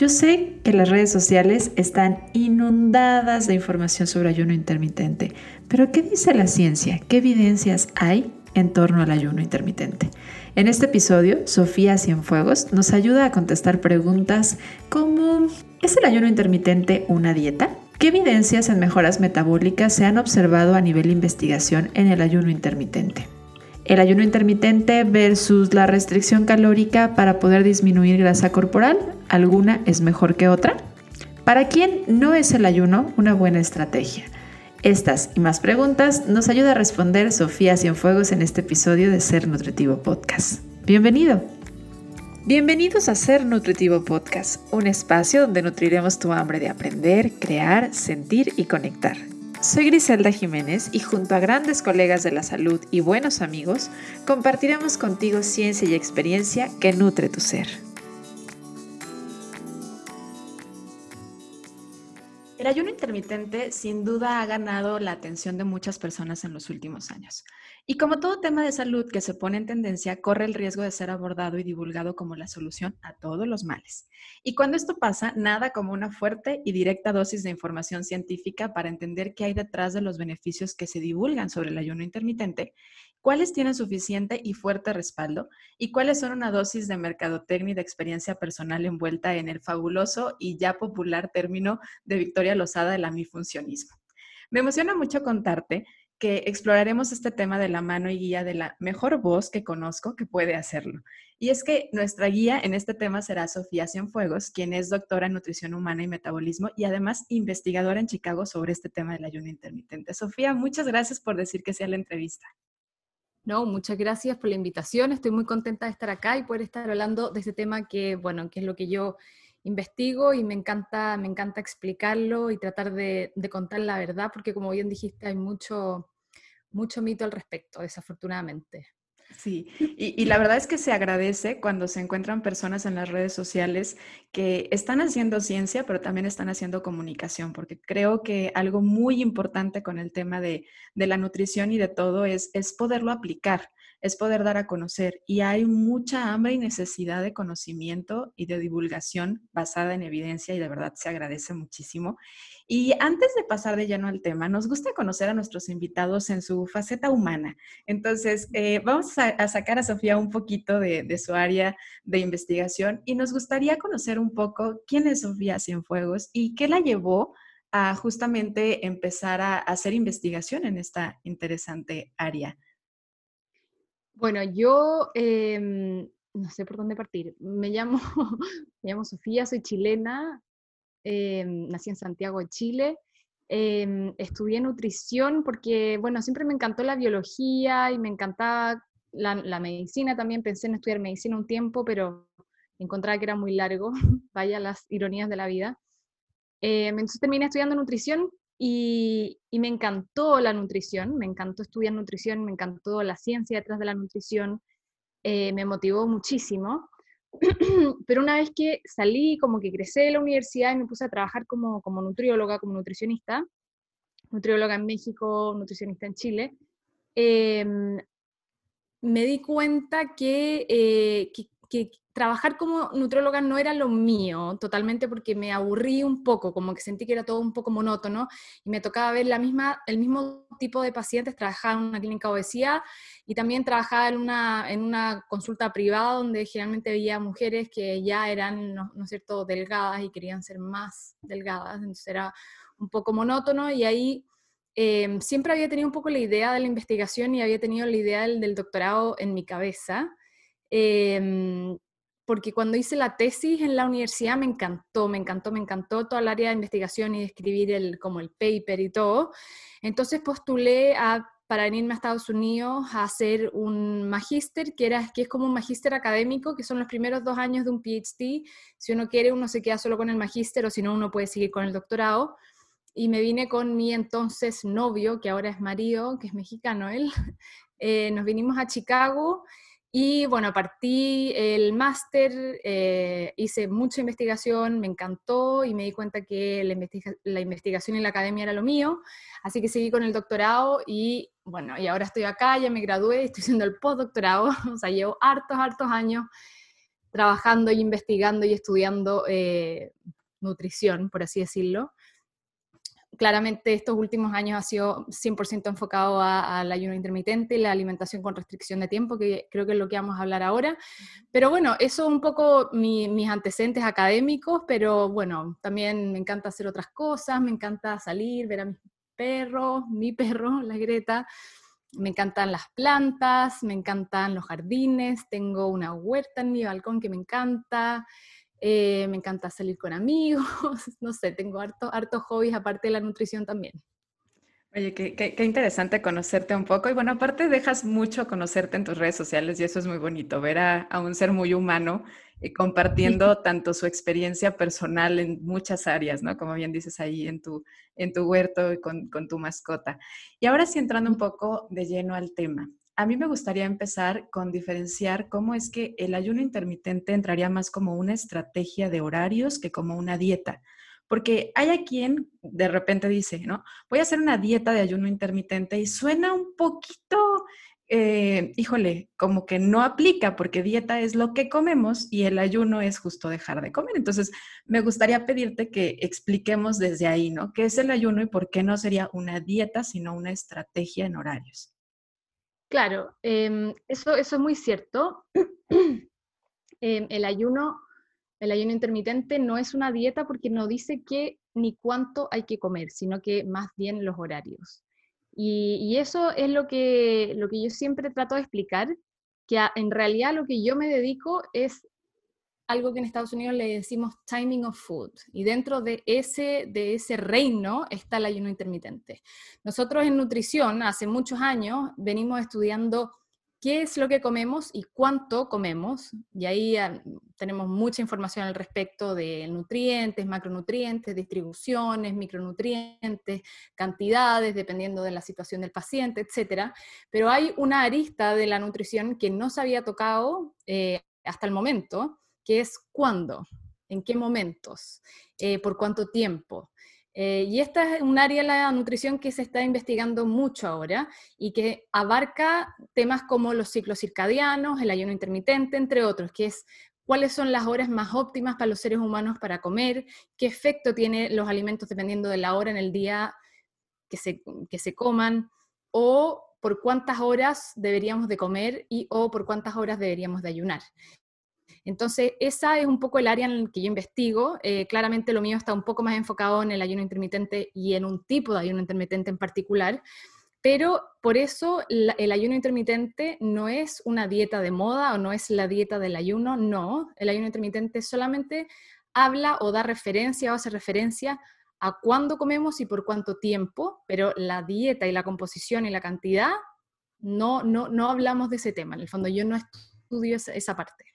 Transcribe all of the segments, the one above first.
Yo sé que las redes sociales están inundadas de información sobre ayuno intermitente, pero ¿qué dice la ciencia? ¿Qué evidencias hay en torno al ayuno intermitente? En este episodio, Sofía Cienfuegos nos ayuda a contestar preguntas como ¿es el ayuno intermitente una dieta? ¿Qué evidencias en mejoras metabólicas se han observado a nivel investigación en el ayuno intermitente? El ayuno intermitente versus la restricción calórica para poder disminuir grasa corporal, ¿alguna es mejor que otra? ¿Para quién no es el ayuno una buena estrategia? Estas y más preguntas nos ayuda a responder Sofía Cienfuegos en este episodio de Ser Nutritivo Podcast. Bienvenido. Bienvenidos a Ser Nutritivo Podcast, un espacio donde nutriremos tu hambre de aprender, crear, sentir y conectar. Soy Griselda Jiménez y junto a grandes colegas de la salud y buenos amigos, compartiremos contigo ciencia y experiencia que nutre tu ser. El ayuno intermitente sin duda ha ganado la atención de muchas personas en los últimos años. Y como todo tema de salud que se pone en tendencia, corre el riesgo de ser abordado y divulgado como la solución a todos los males. Y cuando esto pasa, nada como una fuerte y directa dosis de información científica para entender qué hay detrás de los beneficios que se divulgan sobre el ayuno intermitente, cuáles tienen suficiente y fuerte respaldo y cuáles son una dosis de mercadotecnia y de experiencia personal envuelta en el fabuloso y ya popular término de Victoria Lozada del amifuncionismo. Me emociona mucho contarte que exploraremos este tema de la mano y guía de la mejor voz que conozco que puede hacerlo. Y es que nuestra guía en este tema será Sofía Cienfuegos, quien es doctora en nutrición humana y metabolismo y además investigadora en Chicago sobre este tema del ayuno intermitente. Sofía, muchas gracias por decir que sea la entrevista. No, muchas gracias por la invitación. Estoy muy contenta de estar acá y poder estar hablando de este tema que, bueno, que es lo que yo investigo y me encanta, me encanta explicarlo y tratar de, de contar la verdad, porque como bien dijiste, hay mucho, mucho mito al respecto, desafortunadamente. Sí, y, la verdad es que se agradece cuando se encuentran personas en las redes sociales que están haciendo ciencia, pero también están haciendo comunicación, porque creo que algo muy importante con el tema de, de la nutrición y de todo es, es poderlo aplicar es poder dar a conocer y hay mucha hambre y necesidad de conocimiento y de divulgación basada en evidencia y de verdad se agradece muchísimo. Y antes de pasar de lleno al tema, nos gusta conocer a nuestros invitados en su faceta humana. Entonces, eh, vamos a, sacar a Sofía un poquito de, su área de investigación y nos gustaría conocer un poco quién es Sofía Cienfuegos y qué la llevó a justamente empezar a hacer investigación en esta interesante área. Bueno, yo em, no sé por dónde partir. Me llamo, me llamo Sofía, soy chilena, em, nací en Santiago de Chile. Em, estudié nutrición porque, bueno, siempre me encantó la biología y me encantaba la, medicina también. Pensé en estudiar medicina un tiempo, pero encontraba que era muy largo. Vaya las ironías de la vida. entonces terminé estudiando nutrición y, me encantó la nutrición, me encantó estudiar nutrición, me encantó la ciencia detrás de la nutrición, eh, me motivó muchísimo. Pero una vez que salí, como que crecí de la universidad y me puse a trabajar como, como nutrióloga, como nutricionista, nutrióloga en México, nutricionista en Chile, em, me di cuenta que, eh, que, que, trabajar como nutróloga no era lo mío totalmente porque me aburrí un poco, como que sentí que era todo un poco monótono y me tocaba ver la misma, el mismo tipo de pacientes, trabajaba en una clínica de obesidad y también trabajaba en una, en una consulta privada donde generalmente veía mujeres que ya eran, ¿no, es cierto?, delgadas y querían ser más delgadas, entonces era un poco monótono y ahí... Em, siempre había tenido un poco la idea de la investigación y había tenido la idea del doctorado en mi cabeza. Eh, porque cuando hice la tesis en la universidad me encantó, me encantó, me encantó toda el área de investigación y de escribir el, como el paper y todo. Entonces postulé a, para venirme a Estados Unidos a hacer un magíster, que, era, que es como un magíster académico, que son los primeros dos años de un PhD. Si uno quiere, uno se queda solo con el magíster o si no, uno puede seguir con el doctorado. Y me vine con mi entonces novio, que ahora es marido, que es mexicano él. Eh, nos vinimos a Chicago y bueno, partí el máster, eh, hice mucha investigación, me encantó y me di cuenta que la, investigación en la academia era lo mío, así que seguí con el doctorado y bueno, y ahora estoy acá, ya me gradué, estoy haciendo el postdoctorado, o sea, llevo hartos, hartos años trabajando y investigando y estudiando eh, nutrición, por así decirlo. Claramente estos últimos años ha sido 100% enfocado al ayuno intermitente y la alimentación con restricción de tiempo, que creo que es lo que vamos a hablar ahora. Pero bueno, eso es un poco mis antecedentes académicos, pero bueno, también me encanta hacer otras cosas, me encanta salir, ver a mis perros, mi perro, la Greta, me encantan las plantas, me encantan los jardines, tengo una huerta en mi balcón que me encanta, eh, me encanta salir con amigos, no sé, tengo hartos harto hobbies aparte de la nutrición también. Oye, qué, qué, interesante conocerte un poco. Y bueno, aparte dejas mucho conocerte en tus redes sociales y eso es muy bonito, ver a, a un ser muy humano y compartiendo tanto su experiencia personal en muchas áreas, ¿no? Como bien dices ahí en tu, en tu huerto y con, con tu mascota. Y ahora sí entrando un poco de lleno al tema. A mí me gustaría empezar con diferenciar cómo es que el ayuno intermitente entraría más como una estrategia de horarios que como una dieta. Porque hay a quien de repente dice, ¿no? Voy a hacer una dieta de ayuno intermitente y suena un poquito, eh, híjole, como que no aplica porque dieta es lo que comemos y el ayuno es justo dejar de comer. Entonces, me gustaría pedirte que expliquemos desde ahí, ¿no? ¿Qué es el ayuno y por qué no sería una dieta, sino una estrategia en horarios? Claro, em, eso, es muy cierto. Em, el ayuno el ayuno intermitente no es una dieta porque no dice qué ni cuánto hay que comer, sino que más bien los horarios. Y, eso es lo que, lo que yo siempre trato de explicar, que en realidad lo que yo me dedico es algo que en Estados Unidos le decimos timing of food. Y dentro de ese, de ese reino está el ayuno intermitente. Nosotros en nutrición, hace muchos años, venimos estudiando qué es lo que comemos y cuánto comemos. Y ahí ah, tenemos mucha información al respecto de nutrientes, macronutrientes, distribuciones, micronutrientes, cantidades, dependiendo de la situación del paciente, etc. Pero hay una arista de la nutrición que no se había tocado eh, hasta el momento, que es cuándo, en qué momentos, eh, por cuánto tiempo. Eh, y esta es un área de la nutrición que se está investigando mucho ahora y que abarca temas como los ciclos circadianos, el ayuno intermitente, entre otros, que es cuáles son las horas más óptimas para los seres humanos para comer, qué efecto tienen los alimentos dependiendo de la hora en el día que se, que se coman, o por cuántas horas deberíamos de comer y o por cuántas horas deberíamos de ayunar. Entonces, esa es un poco el área en el que yo investigo. Eh, claramente lo mío está un poco más enfocado en el ayuno intermitente y en un tipo de ayuno intermitente en particular. Pero por eso el ayuno intermitente no es una dieta de moda o no es la dieta del ayuno, no. El ayuno intermitente solamente habla o da referencia o hace referencia a cuándo comemos y por cuánto tiempo, pero la dieta y la composición y la cantidad, no, no, no hablamos de ese tema. En el fondo yo no estudio esa parte.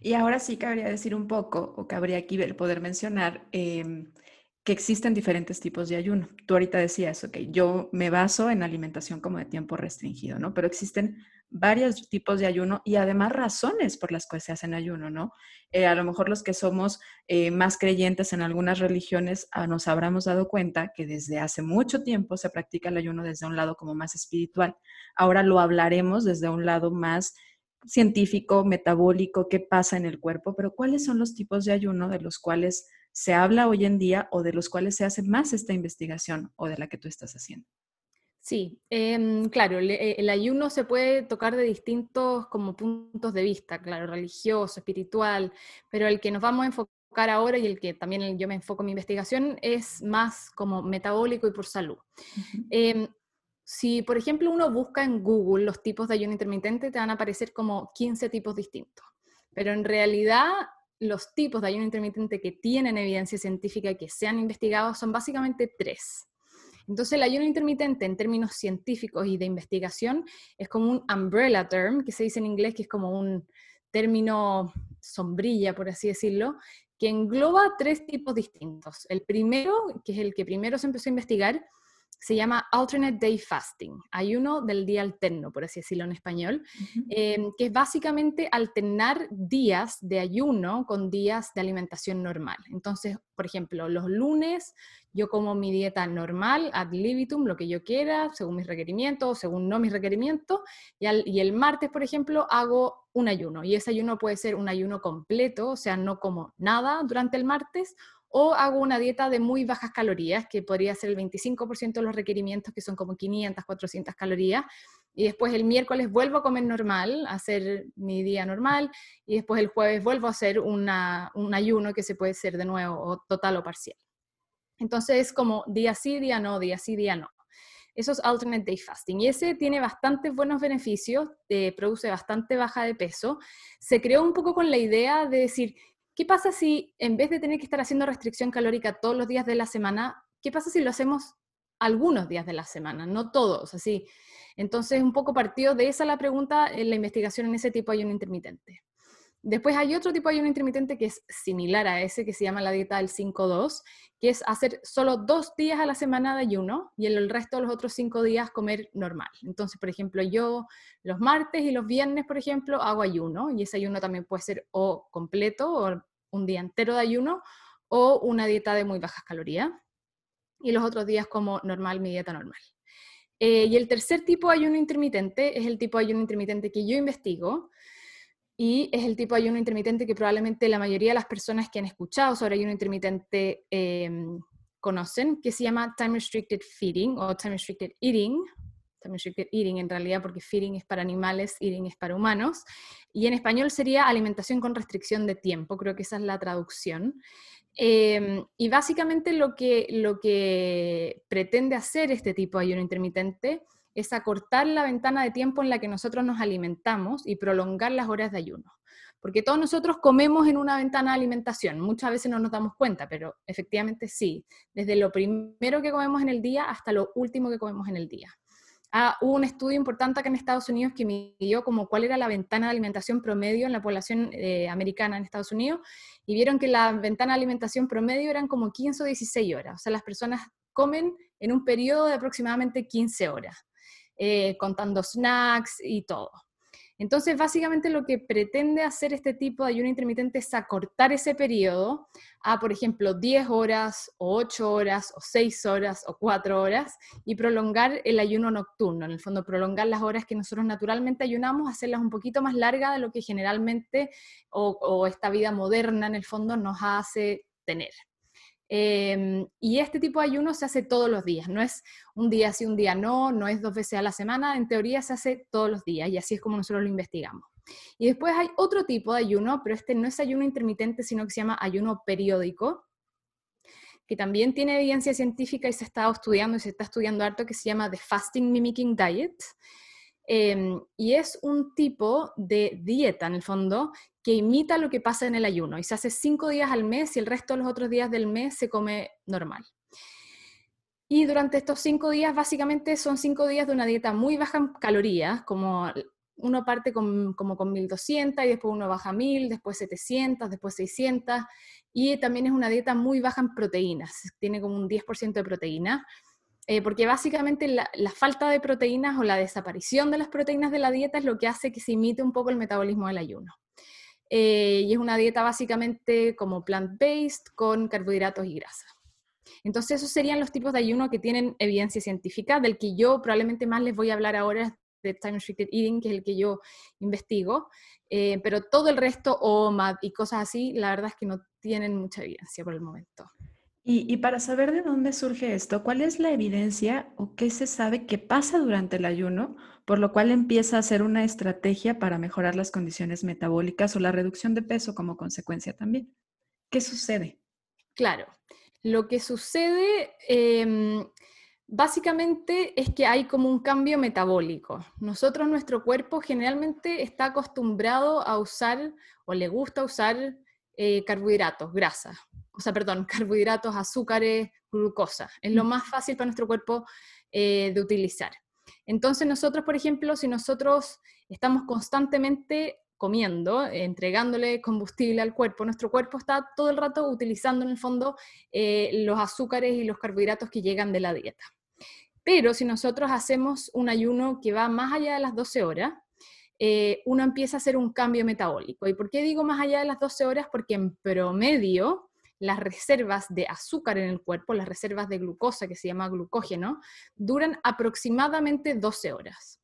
Y ahora sí cabría decir un poco, o cabría aquí poder mencionar, em, que existen diferentes tipos de ayuno. Tú ahorita decías, ok, yo me baso en alimentación como de tiempo restringido, ¿no? Pero existen varios tipos de ayuno y además razones por las cuales se hacen ayuno, ¿no? Eh, a lo mejor los que somos eh, más creyentes en algunas religiones ah, nos habremos dado cuenta que desde hace mucho tiempo se practica el ayuno desde un lado como más espiritual. Ahora lo hablaremos desde un lado más científico, metabólico, qué pasa en el cuerpo, pero cuáles son los tipos de ayuno de los cuales se habla hoy en día o de los cuales se hace más esta investigación o de la que tú estás haciendo. Sí, em, claro, eh, el ayuno se puede tocar de distintos como puntos de vista, claro, religioso, espiritual, pero el que nos vamos a enfocar ahora y el que también yo me enfoco en mi investigación es más como metabólico y por salud. Si, por ejemplo, uno busca en Google los tipos de ayuno intermitente, te van a aparecer como 15 tipos distintos. Pero en realidad, los tipos de ayuno intermitente que tienen evidencia científica y que se han investigado son básicamente tres. Entonces, el ayuno intermitente en términos científicos y de investigación es como un umbrella term, que se dice en inglés, que es como un término sombrilla, por así decirlo, que engloba tres tipos distintos. El primero, que es el que primero se empezó a investigar, se llama Alternate Day Fasting, ayuno del día alterno, por así decirlo en español, em, que es básicamente alternar días de ayuno con días de alimentación normal. Entonces, por ejemplo, los lunes yo como mi dieta normal, ad libitum, lo que yo quiera, según mis requerimientos, según no mis requerimientos, y, y el martes, por ejemplo, hago un ayuno, y ese ayuno puede ser un ayuno completo, o sea, no como nada durante el martes, o hago una dieta de muy bajas calorías, que podría ser el 25% de los requerimientos, que son como 500, 400 calorías, y después el miércoles vuelvo a comer normal, a hacer mi día normal, y después el jueves vuelvo a hacer un ayuno que se puede hacer de nuevo, o total o parcial. Entonces es como día sí, día no, día sí, día no. Eso es alternate day fasting y ese tiene bastantes buenos beneficios, eh, produce bastante baja de peso. Se creó un poco con la idea de decir, ¿Qué pasa si en vez de tener que estar haciendo restricción calórica todos los días de la semana, qué pasa si lo hacemos algunos días de la semana, no todos, así? Entonces, un poco partido de esa la pregunta en la investigación en ese tipo de ayuno intermitente. Después hay otro tipo de ayuno intermitente que es similar a ese, que se llama la dieta del 5-2, que es hacer solo dos días a la semana de ayuno y el resto de los otros cinco días comer normal. Entonces, por ejemplo, yo los martes y los viernes, por ejemplo, hago ayuno y ese ayuno también puede ser o completo o un día entero de ayuno o una dieta de muy bajas calorías. Y los otros días como normal, mi dieta normal. Eh, y el tercer tipo de ayuno intermitente es el tipo de ayuno intermitente que yo investigo y es el tipo de ayuno intermitente que probablemente la mayoría de las personas que han escuchado sobre ayuno intermitente em, conocen, que se llama Time Restricted Feeding o Time Restricted Eating. Time Restricted Eating en realidad porque feeding es para animales, eating es para humanos. Y en español sería alimentación con restricción de tiempo, creo que esa es la traducción. Em, y básicamente lo que, lo que pretende hacer este tipo de ayuno intermitente es acortar la ventana de tiempo en la que nosotros nos alimentamos y prolongar las horas de ayuno. Porque todos nosotros comemos en una ventana de alimentación, muchas veces no nos damos cuenta, pero efectivamente sí, desde lo primero que comemos en el día hasta lo último que comemos en el día. Ah, hubo un estudio importante acá en Estados Unidos que midió como cuál era la ventana de alimentación promedio en la población eh, americana en Estados Unidos y vieron que la ventana de alimentación promedio eran como 15 o 16 horas. O sea, las personas comen en un periodo de aproximadamente 15 horas, eh, contando snacks y todo. Entonces, básicamente lo que pretende hacer este tipo de ayuno intermitente es acortar ese periodo a, por ejemplo, 10 horas o 8 horas o 6 horas o 4 horas y prolongar el ayuno nocturno, en el fondo prolongar las horas que nosotros naturalmente ayunamos, hacerlas un poquito más largas de lo que generalmente o, o esta vida moderna en el fondo nos hace tener. Em, y este tipo de ayuno se hace todos los días, no es un día sí, un día no, no es dos veces a la semana, en teoría se hace todos los días y así es como nosotros lo investigamos. Y después hay otro tipo de ayuno, pero este no es ayuno intermitente, sino que se llama ayuno periódico, que también tiene evidencia científica y se ha estado estudiando y se está estudiando harto, que se llama The Fasting Mimicking Diet. Em, y es un tipo de dieta, en el fondo, que imita lo que pasa en el ayuno y se hace cinco días al mes y el resto de los otros días del mes se come normal. Y durante estos cinco días, básicamente son cinco días de una dieta muy baja en calorías, como uno parte con, como con 1200 y después uno baja 1000, después 700, después 600. Y también es una dieta muy baja en proteínas, tiene como un 10% de proteína. Eh, porque básicamente la, falta de proteínas o la desaparición de las proteínas de la dieta es lo que hace que se imite un poco el metabolismo del ayuno. Eh, y es una dieta básicamente como plant-based con carbohidratos y grasa. Entonces esos serían los tipos de ayuno que tienen evidencia científica, del que yo probablemente más les voy a hablar ahora de Time Restricted Eating, que es el que yo investigo, eh, pero todo el resto, OMAD y cosas así, la verdad es que no tienen mucha evidencia por el momento. Y, para saber de dónde surge esto, ¿cuál es la evidencia o qué se sabe que pasa durante el ayuno, por lo cual empieza a ser una estrategia para mejorar las condiciones metabólicas o la reducción de peso como consecuencia también? ¿Qué sucede? Claro, lo que sucede em, básicamente es que hay como un cambio metabólico. Nosotros, nuestro cuerpo generalmente está acostumbrado a usar o le gusta usar eh, carbohidratos, grasa, o sea, perdón, carbohidratos, azúcares, glucosa. Es lo más fácil para nuestro cuerpo eh, de utilizar. Entonces nosotros, por ejemplo, si nosotros estamos constantemente comiendo, entregándole combustible al cuerpo, nuestro cuerpo está todo el rato utilizando en el fondo eh, los azúcares y los carbohidratos que llegan de la dieta. Pero si nosotros hacemos un ayuno que va más allá de las 12 horas, eh, uno empieza a hacer un cambio metabólico. ¿Y por qué digo más allá de las 12 horas? Porque en promedio las reservas de azúcar en el cuerpo, las reservas de glucosa, que se llama glucógeno, duran aproximadamente 12 horas.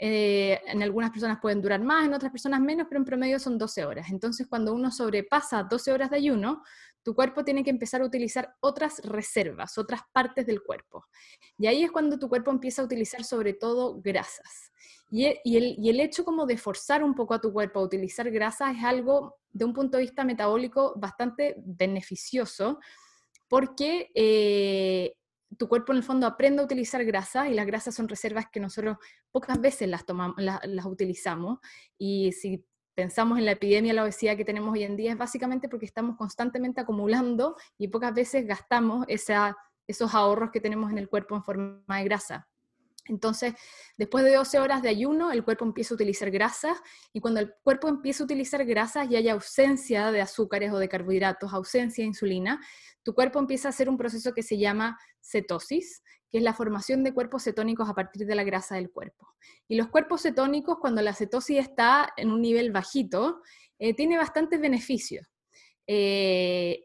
Eh, en algunas personas pueden durar más, en otras personas menos, pero en promedio son 12 horas. Entonces, cuando uno sobrepasa 12 horas de ayuno, tu cuerpo tiene que empezar a utilizar otras reservas, otras partes del cuerpo. Y ahí es cuando tu cuerpo empieza a utilizar sobre todo grasas. Y, e, el, hecho como de forzar un poco a tu cuerpo a utilizar grasas es algo, de un punto de vista metabólico, bastante beneficioso, porque eh, tu cuerpo en el fondo aprende a utilizar grasas y las grasas son reservas que nosotros pocas veces las, tomamos, las, utilizamos y si pensamos en la epidemia de la obesidad que tenemos hoy en día es básicamente porque estamos constantemente acumulando y pocas veces gastamos esos ahorros que tenemos en el cuerpo en forma de grasa. Entonces, después de 12 horas de ayuno, el cuerpo empieza a utilizar grasas y cuando el cuerpo empieza a utilizar grasas y hay ausencia de azúcares o de carbohidratos, ausencia de insulina, tu cuerpo empieza a hacer un proceso que se llama cetosis, que es la formación de cuerpos cetónicos a partir de la grasa del cuerpo. Y los cuerpos cetónicos, cuando la cetosis está en un nivel bajito, eh, tiene bastantes beneficios. Eh,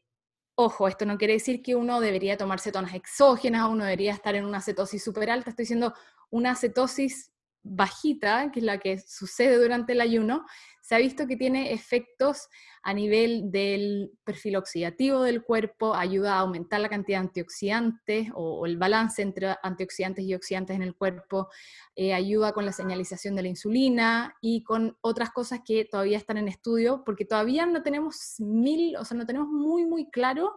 ojo, esto no quiere decir que uno debería tomar cetonas exógenas uno debería estar en una cetosis súper alta. Estoy diciendo una cetosis bajita, que es la que sucede durante el ayuno, se ha visto que tiene efectos a nivel del perfil oxidativo del cuerpo, ayuda a aumentar la cantidad de antioxidantes o, el balance entre antioxidantes y oxidantes en el cuerpo, eh, ayuda con la señalización de la insulina y con otras cosas que todavía están en estudio, porque todavía no tenemos mil, o sea, no tenemos muy, muy claro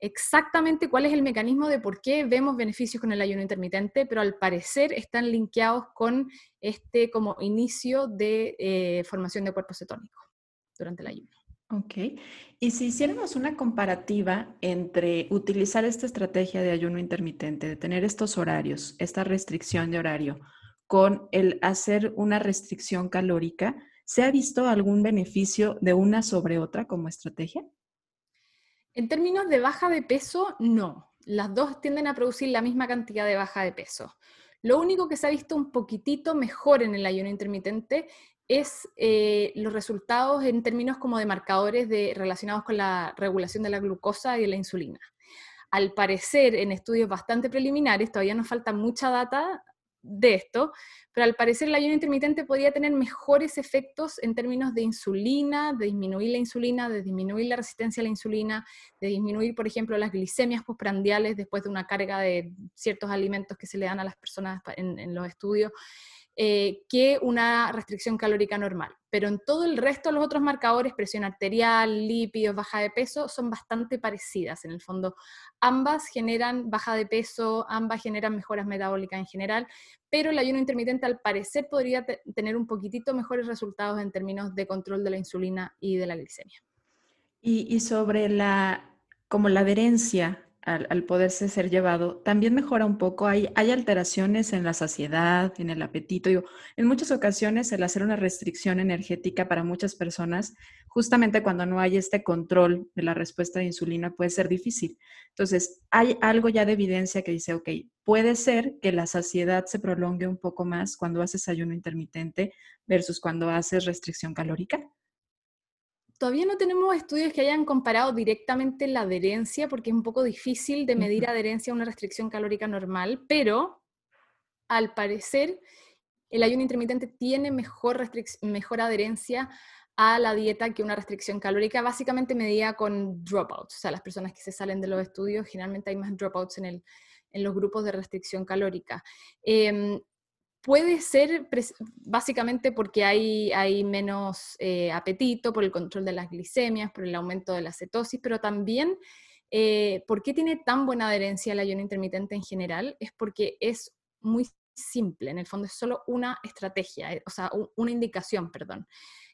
exactamente cuál es el mecanismo de por qué vemos beneficios con el ayuno intermitente, pero al parecer están linkeados con este como inicio de eh, formación de cuerpo cetónico durante el ayuno. Ok. Y si hiciéramos una comparativa entre utilizar esta estrategia de ayuno intermitente, de tener estos horarios, esta restricción de horario, con el hacer una restricción calórica, ¿se ha visto algún beneficio de una sobre otra como estrategia? En términos de baja de peso, no. Las dos tienden a producir la misma cantidad de baja de peso. Lo único que se ha visto un poquitito mejor en el ayuno intermitente es eh, los resultados en términos como de marcadores relacionados con la regulación de la glucosa y de la insulina. Al parecer, en estudios bastante preliminares, todavía nos falta mucha data de esto, pero al parecer el ayuno intermitente podría tener mejores efectos en términos de insulina, de disminuir la insulina, de disminuir la resistencia a la insulina, de disminuir, por ejemplo, las glicemias postprandiales después de una carga de ciertos alimentos que se le dan a las personas en los estudios. Eh, que una restricción calórica normal. Pero en todo el resto, los otros marcadores, presión arterial, lípidos, baja de peso, son bastante parecidas. En el fondo, ambas generan baja de peso, ambas generan mejoras metabólicas en general, pero el ayuno intermitente al parecer podría tener un poquitito mejores resultados en términos de control de la insulina y de la glicemia. Y, y sobre la, como la adherencia al, poderse ser llevado, también mejora un poco. Hay, hay alteraciones en la saciedad, en el apetito. en muchas ocasiones el hacer una restricción energética para muchas personas, justamente cuando no hay este control de la respuesta de insulina, puede ser difícil. Entonces, hay algo ya de evidencia que dice, ok, puede ser que la saciedad se prolongue un poco más cuando haces ayuno intermitente versus cuando haces restricción calórica todavía no tenemos estudios que hayan comparado directamente la adherencia, porque es un poco difícil de medir adherencia a una restricción calórica normal, pero al parecer el ayuno intermitente tiene mejor, mejor adherencia a la dieta que una restricción calórica, básicamente medida con dropouts, o sea, las personas que se salen de los estudios, generalmente hay más dropouts en, el, en los grupos de restricción calórica. Em, Puede ser básicamente porque hay, hay menos eh, apetito, por el control de las glicemias, por el aumento de la cetosis, pero también eh, ¿por qué tiene tan buena adherencia el ayuno intermitente en general? Es porque es muy simple, en el fondo es solo una estrategia, eh, o sea, una indicación, perdón.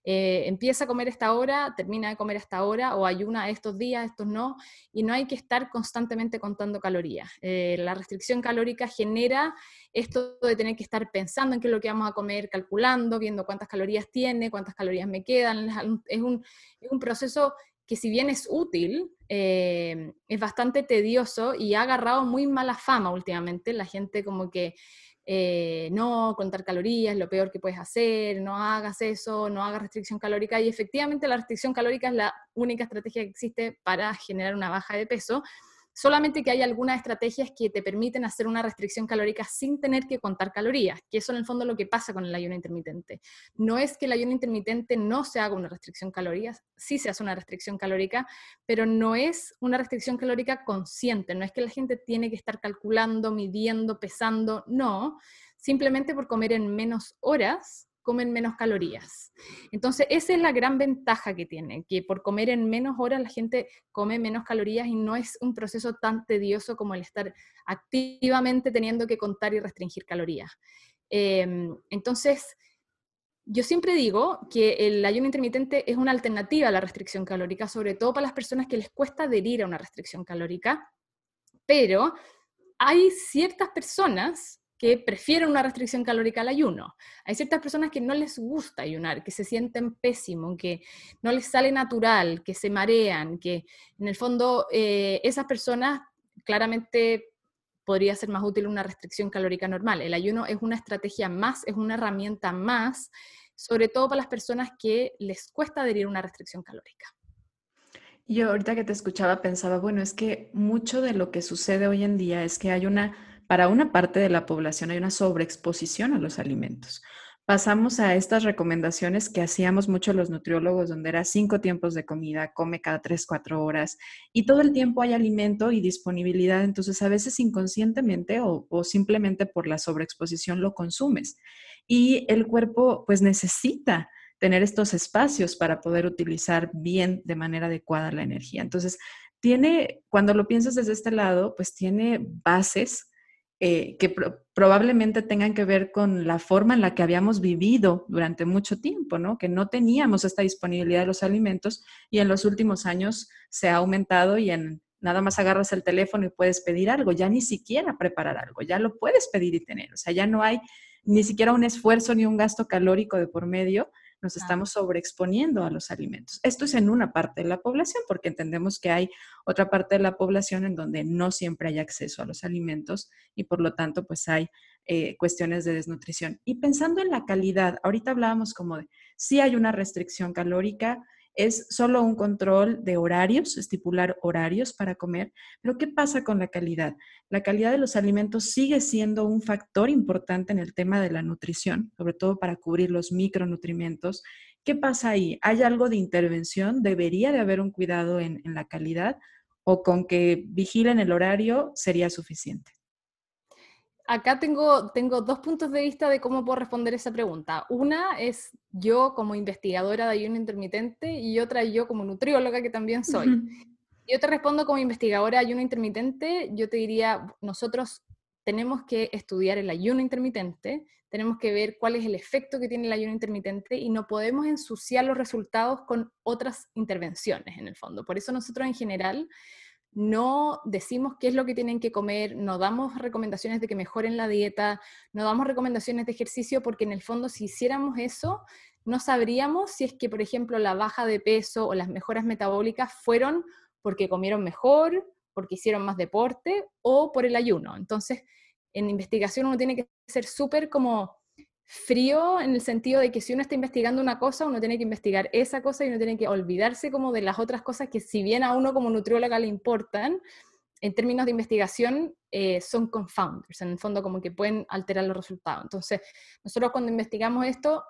Eh, empieza a comer esta hora, termina de comer esta hora, o ayuna estos días, estos no, y no hay que estar constantemente contando calorías. Eh, la restricción calórica genera esto de tener que estar pensando en qué es lo que vamos a comer, calculando, viendo cuántas calorías tiene, cuántas calorías me quedan. Es un, es un proceso que si bien es útil, es bastante tedioso y ha agarrado muy mala fama últimamente. La gente como que eh, no, contar calorías lo peor que puedes hacer, no hagas eso, no hagas restricción calórica. Y efectivamente la restricción calórica es la única estrategia que existe para generar una baja de peso, solamente que hay algunas estrategias que te permiten hacer una restricción calórica sin tener que contar calorías, que eso en el fondo es lo que pasa con el ayuno intermitente. No es que el ayuno intermitente no se haga una restricción calórica, sí se hace una restricción calórica, pero no es una restricción calórica consciente, no es que la gente tiene que estar calculando, midiendo, pesando, no, simplemente por comer en menos horas comen menos calorías. Entonces, esa es la gran ventaja que tiene, que por comer en menos horas la gente come menos calorías y no es un proceso tan tedioso como el estar activamente teniendo que contar y restringir calorías. Em, entonces, yo siempre digo que el ayuno intermitente es una alternativa a la restricción calórica, sobre todo para las personas que les cuesta adherir a una restricción calórica, pero hay ciertas personas que prefieren una restricción calórica al ayuno. Hay ciertas personas que no les gusta ayunar, que se sienten pésimo, que no les sale natural, que se marean, que en el fondo eh, esas personas claramente podría ser más útil una restricción calórica normal. El ayuno es una estrategia más, es una herramienta más, sobre todo para las personas que les cuesta adherir a una restricción calórica. Yo ahorita que te escuchaba pensaba, bueno, es que mucho de lo que sucede hoy en día es que hay una para una parte de la población hay una sobreexposición a los alimentos. Pasamos a estas recomendaciones que hacíamos mucho los nutriólogos, donde era cinco tiempos de comida, come cada tres, cuatro horas, y todo el tiempo hay alimento y disponibilidad, entonces a veces inconscientemente o, o simplemente por la sobreexposición lo consumes. Y el cuerpo pues necesita tener estos espacios para poder utilizar bien de manera adecuada la energía. Entonces, tiene, cuando lo piensas desde este lado, pues tiene bases eh, que probablemente tengan que ver con la forma en la que habíamos vivido durante mucho tiempo, ¿no? Que no teníamos esta disponibilidad de los alimentos y en los últimos años se ha aumentado y en nada más agarras el teléfono y puedes pedir algo, ya ni siquiera preparar algo, ya lo puedes pedir y tener, o sea, ya no hay ni siquiera un esfuerzo ni un gasto calórico de por medio nos estamos sobreexponiendo a los alimentos. Esto es en una parte de la población, porque entendemos que hay otra parte de la población en donde no siempre hay acceso a los alimentos y por lo tanto pues hay eh, cuestiones de desnutrición. Y pensando en la calidad, ahorita hablábamos como de, si hay una restricción calórica, es solo un control de horarios, estipular horarios para comer, pero ¿qué pasa con la calidad? La calidad de los alimentos sigue siendo un factor importante en el tema de la nutrición, sobre todo para cubrir los micronutrientes. ¿Qué pasa ahí? ¿Hay algo de intervención? ¿Debería de haber un cuidado en, en la calidad? ¿O con que vigilen el horario sería suficiente? Acá tengo, tengo dos puntos de vista de cómo puedo responder esa pregunta. Una es yo como investigadora de ayuno intermitente y otra yo como nutrióloga que también soy. Yo te respondo como investigadora de ayuno intermitente, yo te diría, nosotros tenemos que estudiar el ayuno intermitente, tenemos que ver cuál es el efecto que tiene el ayuno intermitente y no podemos ensuciar los resultados con otras intervenciones en el fondo. Por eso nosotros en general no decimos qué es lo que tienen que comer, no damos recomendaciones de que mejoren la dieta, no damos recomendaciones de ejercicio, porque en el fondo si hiciéramos eso, no sabríamos si es que, por ejemplo, la baja de peso o las mejoras metabólicas fueron porque comieron mejor, porque hicieron más deporte o por el ayuno. Entonces, en investigación uno tiene que ser súper como frío en el sentido de que si uno está investigando una cosa, uno tiene que investigar esa cosa y uno tiene que olvidarse como de las otras cosas que si bien a uno como nutrióloga le importan, en términos de investigación eh, son confounders, en el fondo como que pueden alterar los resultados. Entonces, nosotros cuando investigamos esto,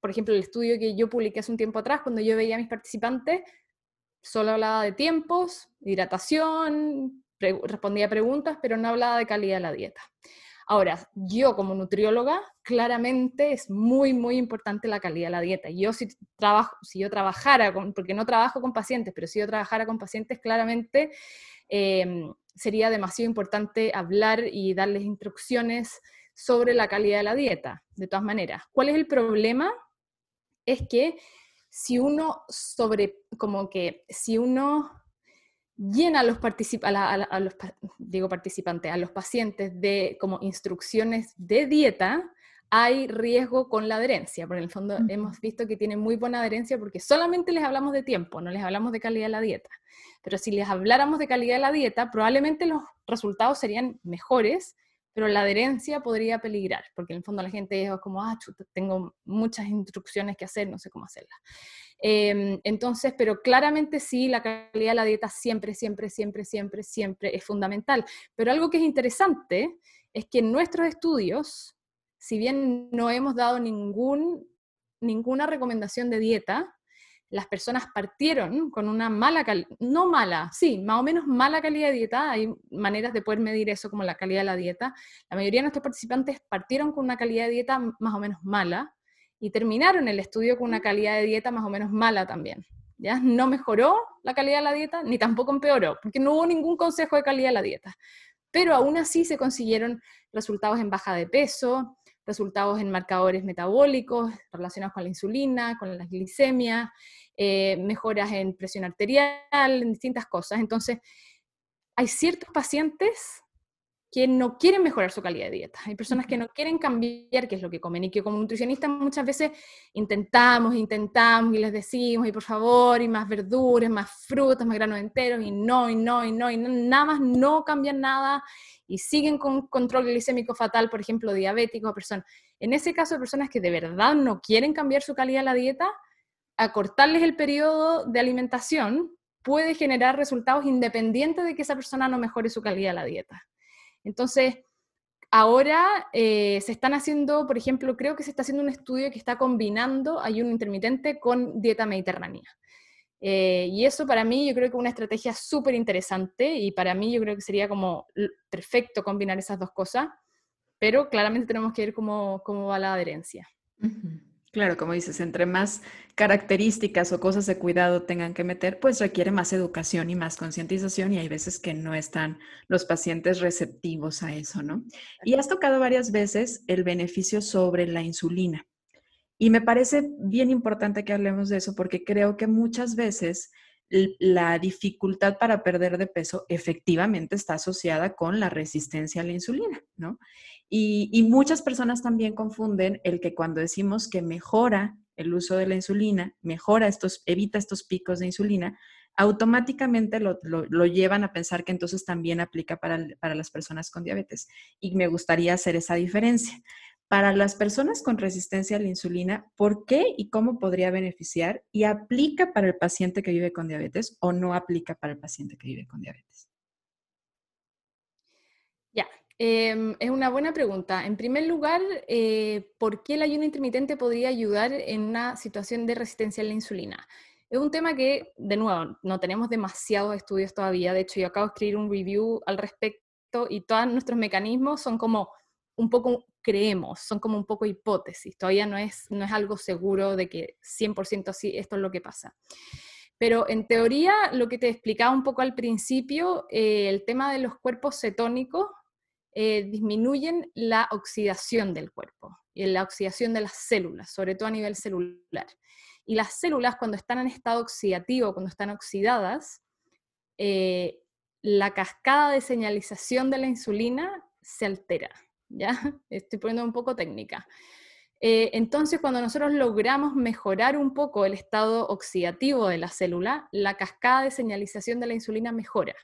por ejemplo, el estudio que yo publiqué hace un tiempo atrás, cuando yo veía a mis participantes, solo hablaba de tiempos, hidratación, respondía preguntas, pero no hablaba de calidad de la dieta. Ahora, yo como nutrióloga, claramente es muy, muy importante la calidad de la dieta. Yo si, trabajo, si yo trabajara, con, porque no trabajo con pacientes, pero si yo trabajara con pacientes, claramente em, sería demasiado importante hablar y darles instrucciones sobre la calidad de la dieta, de todas maneras. ¿Cuál es el problema? Es que si uno sobre, como que si uno llena a los, a, los, digo participantes, a los pacientes de como instrucciones de dieta, hay riesgo con la adherencia, porque en el fondo hemos visto que tienen muy buena adherencia porque solamente les hablamos de tiempo, no les hablamos de calidad de la dieta. Pero si les habláramos de calidad de la dieta, probablemente los resultados serían mejores, pero la adherencia podría peligrar, porque en el fondo la gente es como, ah, chuta, tengo muchas instrucciones que hacer, no sé cómo hacerlas. Em, entonces, pero claramente sí, la calidad de la dieta siempre, siempre, siempre, siempre, siempre es fundamental. Pero algo que es interesante es que en nuestros estudios, si bien no hemos dado ningún, ninguna recomendación de dieta, las personas partieron con una mala calidad, no mala, sí, más o menos mala calidad de dieta, hay maneras de poder medir eso como la calidad de la dieta. La mayoría de nuestros participantes partieron con una calidad de dieta más o menos mala y terminaron el estudio con una calidad de dieta más o menos mala también. ¿ya? No mejoró la calidad de la dieta, ni tampoco empeoró, porque no hubo ningún consejo de calidad de la dieta. Pero aún así se consiguieron resultados en baja de peso, resultados en marcadores metabólicos relacionados con la insulina, con la glicemia, eh, mejoras en presión arterial, en distintas cosas. Entonces, hay ciertos pacientes que no quieren mejorar su calidad de dieta. Hay personas que no quieren cambiar qué es lo que comen y que como nutricionistas muchas veces intentamos, intentamos y les decimos, y por favor, y más verduras, más frutas, más granos enteros, y no, y no, y no, y nada más no cambian nada y siguen con control glicémico fatal, por ejemplo, diabéticos o personas. En ese caso, personas que de verdad no quieren cambiar su calidad de la dieta, acortarles el periodo de alimentación puede generar resultados independientes de que esa persona no mejore su calidad de la dieta. Entonces, ahora eh, se están haciendo, por ejemplo, creo que se está haciendo un estudio que está combinando ayuno intermitente con dieta mediterránea. Eh, y eso para mí yo creo que es una estrategia súper interesante y para mí yo creo que sería como perfecto combinar esas dos cosas, pero claramente tenemos que ver cómo, cómo va la adherencia. Claro, como dices, entre más características o cosas de cuidado tengan que meter, pues requiere más educación y más concientización y hay veces que no están los pacientes receptivos a eso, ¿no? Y has tocado varias veces el beneficio sobre la insulina. Y me parece bien importante que hablemos de eso porque creo que muchas veces la dificultad para perder de peso efectivamente está asociada con la resistencia a la insulina, ¿no? Y, muchas personas también confunden el que cuando decimos que mejora el uso de la insulina, mejora estos, evita estos picos de insulina, automáticamente lo, llevan a pensar que entonces también aplica para, para las personas con diabetes. Y me gustaría hacer esa diferencia. Para las personas con resistencia a la insulina, ¿por qué y cómo podría beneficiar? ¿Y aplica para el paciente que vive con diabetes o no aplica para el paciente que vive con diabetes? Ya, em, es una buena pregunta. En primer lugar, eh, ¿por qué el ayuno intermitente podría ayudar en una situación de resistencia a la insulina? Es un tema que, de nuevo, no tenemos demasiados estudios todavía. De hecho, yo acabo de escribir un review al respecto y todos nuestros mecanismos son como un poco creemos, son como un poco hipótesis, todavía no es, no es algo seguro de que 100% así esto es lo que pasa. Pero en teoría, lo que te explicaba un poco al principio, eh, el tema de los cuerpos cetónicos eh, disminuyen la oxidación del cuerpo y la oxidación de las células, sobre todo a nivel celular. Y las células, cuando están en estado oxidativo, cuando están oxidadas, eh, la cascada de señalización de la insulina se altera. ¿ya? Estoy poniendo un poco técnica. Eh, entonces, cuando nosotros logramos mejorar un poco el estado oxidativo de la célula, la cascada de señalización de la insulina mejora.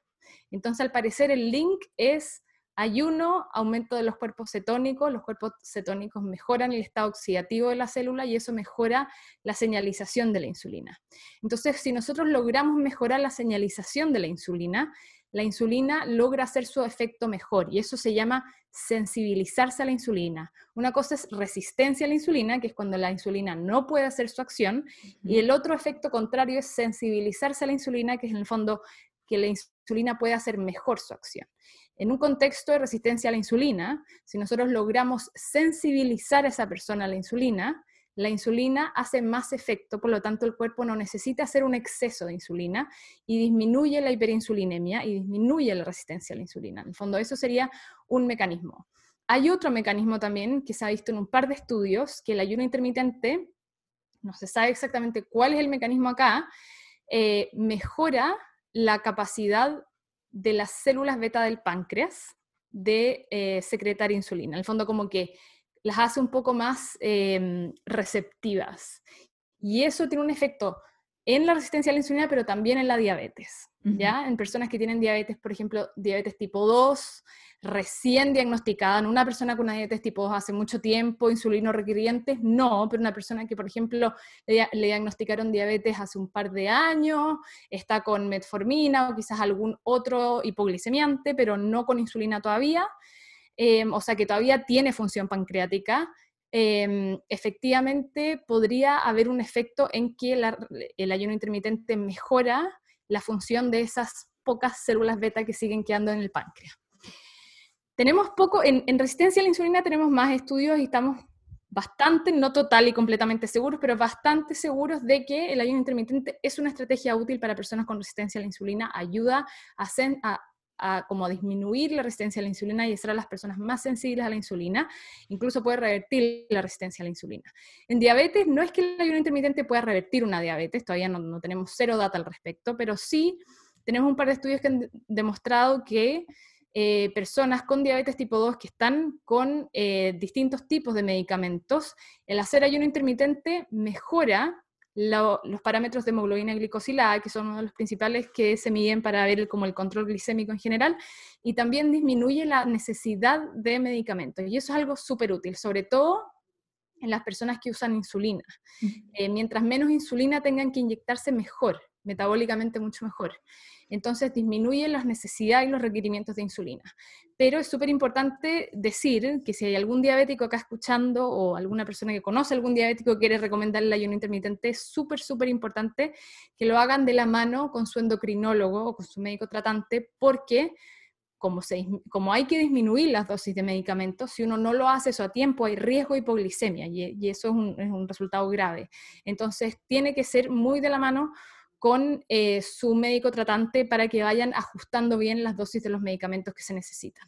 Entonces, al parecer, el link es ayuno, aumento de los cuerpos cetónicos, los cuerpos cetónicos mejoran el estado oxidativo de la célula y eso mejora la señalización de la insulina. Entonces, si nosotros logramos mejorar la señalización de la insulina, la insulina logra hacer su efecto mejor y eso se llama sensibilizarse a la insulina. Una cosa es resistencia a la insulina, que es cuando la insulina no puede hacer su acción, y el otro efecto contrario es sensibilizarse a la insulina, que es en el fondo que la insulina puede hacer mejor su acción. En un contexto de resistencia a la insulina, si nosotros logramos sensibilizar a esa persona a la insulina, la insulina hace más efecto, por lo tanto el cuerpo no necesita hacer un exceso de insulina y disminuye la hiperinsulinemia y disminuye la resistencia a la insulina. En el fondo eso sería un mecanismo. Hay otro mecanismo también que se ha visto en un par de estudios, que el ayuno intermitente, no se sabe exactamente cuál es el mecanismo acá, eh, mejora la capacidad de las células beta del páncreas de eh, secretar insulina. En el fondo como que las hace un poco más em, receptivas. Y eso tiene un efecto en la resistencia a la insulina, pero también en la diabetes. ¿ya? En personas que tienen diabetes, por ejemplo, diabetes tipo 2, recién diagnosticada, en una persona con una diabetes tipo 2 hace mucho tiempo, insulino requirientes, no, pero una persona que, por ejemplo, le, diagnosticaron diabetes hace un par de años, está con metformina o quizás algún otro hipoglicemiante, pero no con insulina todavía, em, o sea que todavía tiene función pancreática, em, efectivamente podría haber un efecto en que el ayuno intermitente mejora la función de esas pocas células beta que siguen quedando en el páncreas. Tenemos poco, en, resistencia a la insulina tenemos más estudios y estamos bastante, no total y completamente seguros, pero bastante seguros de que el ayuno intermitente es una estrategia útil para personas con resistencia a la insulina, ayuda a, a, como disminuir la resistencia a la insulina y hacer a las personas más sensibles a la insulina, incluso puede revertir la resistencia a la insulina. En diabetes no es que el ayuno intermitente pueda revertir una diabetes, todavía no tenemos cero data al respecto, pero sí tenemos un par de estudios que han demostrado que eh, personas con diabetes tipo 2 que están con eh, distintos tipos de medicamentos, el hacer ayuno intermitente mejora los parámetros de hemoglobina glicosilada, que son uno de los principales que se miden para ver como el control glicémico en general, y también disminuye la necesidad de medicamentos. Y eso es algo súper útil, sobre todo en las personas que usan insulina. Eh, mientras menos insulina tengan que inyectarse, mejor, metabólicamente mucho mejor entonces disminuyen las necesidades y los requerimientos de insulina. Pero es súper importante decir que si hay algún diabético acá escuchando o alguna persona que conoce a algún diabético quiere recomendar el ayuno intermitente, es súper, súper importante que lo hagan de la mano con su endocrinólogo o con su médico tratante, porque como, se, como, hay que disminuir las dosis de medicamentos, si uno no lo hace eso a tiempo, hay riesgo de hipoglicemia y, eso es un, resultado grave. Entonces, tiene que ser muy de la mano con eh, su médico tratante para que vayan ajustando bien las dosis de los medicamentos que se necesitan.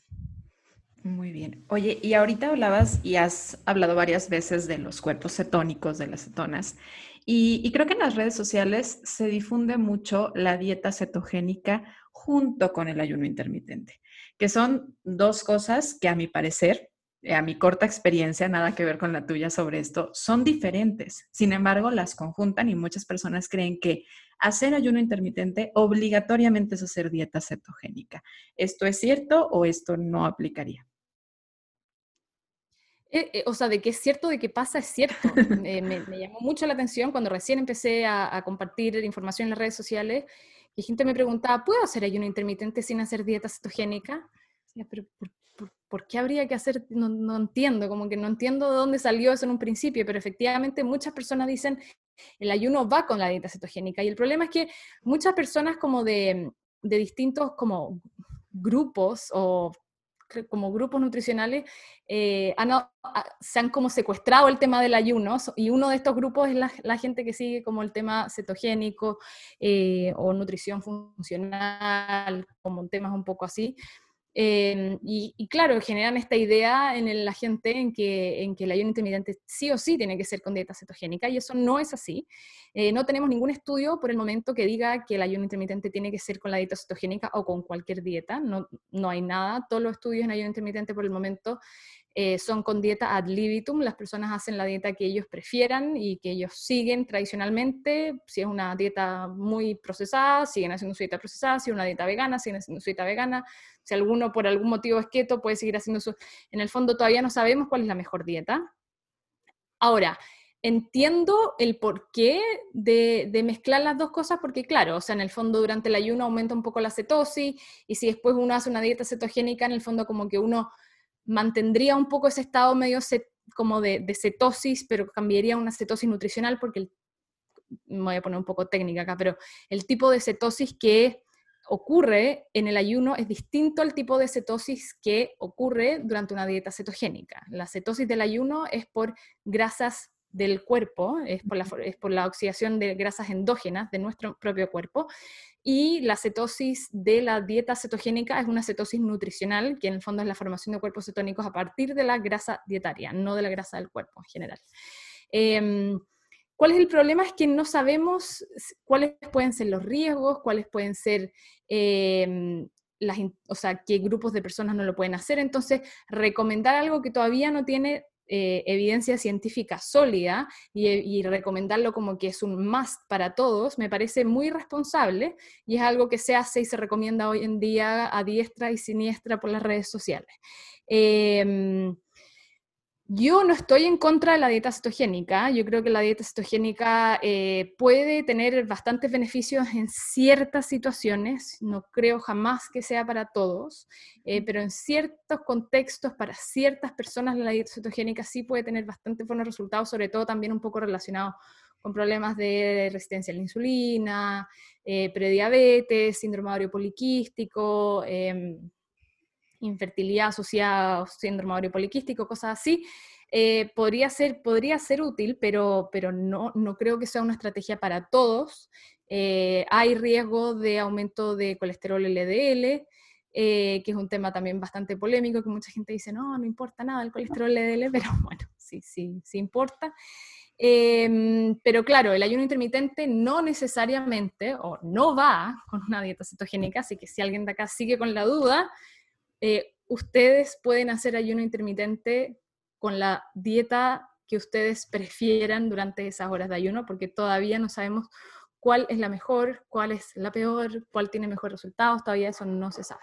Muy bien. Oye, y ahorita hablabas y has hablado varias veces de los cuerpos cetónicos, de las cetonas, y, y creo que en las redes sociales se difunde mucho la dieta cetogénica junto con el ayuno intermitente, que son dos cosas que a mi parecer a mi corta experiencia, nada que ver con la tuya sobre esto, son diferentes. Sin embargo, las conjuntan y muchas personas creen que hacer ayuno intermitente obligatoriamente es hacer dieta cetogénica. ¿Esto es cierto o esto no aplicaría? Eh, eh, o sea, de que es cierto, de que pasa, es cierto. me, llamó mucho la atención cuando recién empecé a, compartir información en las redes sociales y gente me preguntaba, ¿puedo hacer ayuno intermitente sin hacer dieta cetogénica? pero ¿por, qué habría que hacer? No, no, entiendo, como que no entiendo de dónde salió eso en un principio, pero efectivamente muchas personas dicen, el ayuno va con la dieta cetogénica. Y el problema es que muchas personas como de, distintos como grupos o como grupos nutricionales eh, se han como secuestrado el tema del ayuno y uno de estos grupos es la, gente que sigue como el tema cetogénico eh, o nutrición funcional, como temas un poco así. Em, y, claro, generan esta idea en la gente en que, el ayuno intermitente sí o sí tiene que ser con dieta cetogénica y eso no es así. Eh, no tenemos ningún estudio por el momento que diga que el ayuno intermitente tiene que ser con la dieta cetogénica o con cualquier dieta. No, no hay nada. Todos los estudios en ayuno intermitente por el momento eh, son con dieta ad libitum, las personas hacen la dieta que ellos prefieran y que ellos siguen tradicionalmente, si es una dieta muy procesada, siguen haciendo su dieta procesada, si es una dieta vegana, siguen haciendo su dieta vegana, si alguno por algún motivo es keto, puede seguir haciendo su... En el fondo todavía no sabemos cuál es la mejor dieta. Ahora, entiendo el porqué de, de, mezclar las dos cosas, porque claro, o sea, en el fondo durante el ayuno aumenta un poco la cetosis, y si después uno hace una dieta cetogénica, en el fondo como que uno mantendría un poco ese estado medio como de, cetosis, pero cambiaría una cetosis nutricional porque, me voy a poner un poco técnica acá, pero el tipo de cetosis que ocurre en el ayuno es distinto al tipo de cetosis que ocurre durante una dieta cetogénica. La cetosis del ayuno es por grasas del cuerpo, es por, la, es por la oxidación de grasas endógenas de nuestro propio cuerpo, y la cetosis de la dieta cetogénica es una cetosis nutricional, que en el fondo es la formación de cuerpos cetónicos a partir de la grasa dietaria, no de la grasa del cuerpo en general. Em, ¿Cuál es el problema? Es que no sabemos cuáles pueden ser los riesgos, cuáles pueden ser, em, las, o sea, qué grupos de personas no lo pueden hacer. Entonces, recomendar algo que todavía no tiene eh, evidencia científica sólida y, recomendarlo como que es un must para todos, me parece muy responsable y es algo que se hace y se recomienda hoy en día a diestra y siniestra por las redes sociales. Em, yo no estoy en contra de la dieta cetogénica. Yo creo que la dieta cetogénica eh, puede tener bastantes beneficios en ciertas situaciones. No creo jamás que sea para todos, eh, pero en ciertos contextos, para ciertas personas, la dieta cetogénica sí puede tener bastante buenos resultados, sobre todo también un poco relacionados con problemas de resistencia a la insulina, eh, prediabetes, síndrome ovario poliquístico em, infertilidad asociada a síndrome ovario poliquístico, cosas así, eh, podría, ser, podría ser útil, pero, pero no, no creo que sea una estrategia para todos. Eh, hay riesgo de aumento de colesterol LDL, eh, que es un tema también bastante polémico, que mucha gente dice, no, no importa nada el colesterol LDL, pero bueno, sí, sí, sí importa. Em, pero claro, el ayuno intermitente no necesariamente o no va con una dieta cetogénica, así que si alguien de acá sigue con la duda, eh, ustedes pueden hacer ayuno intermitente con la dieta que ustedes prefieran durante esas horas de ayuno, porque todavía no sabemos cuál es la mejor, cuál es la peor, cuál tiene mejores resultados, todavía eso no se sabe.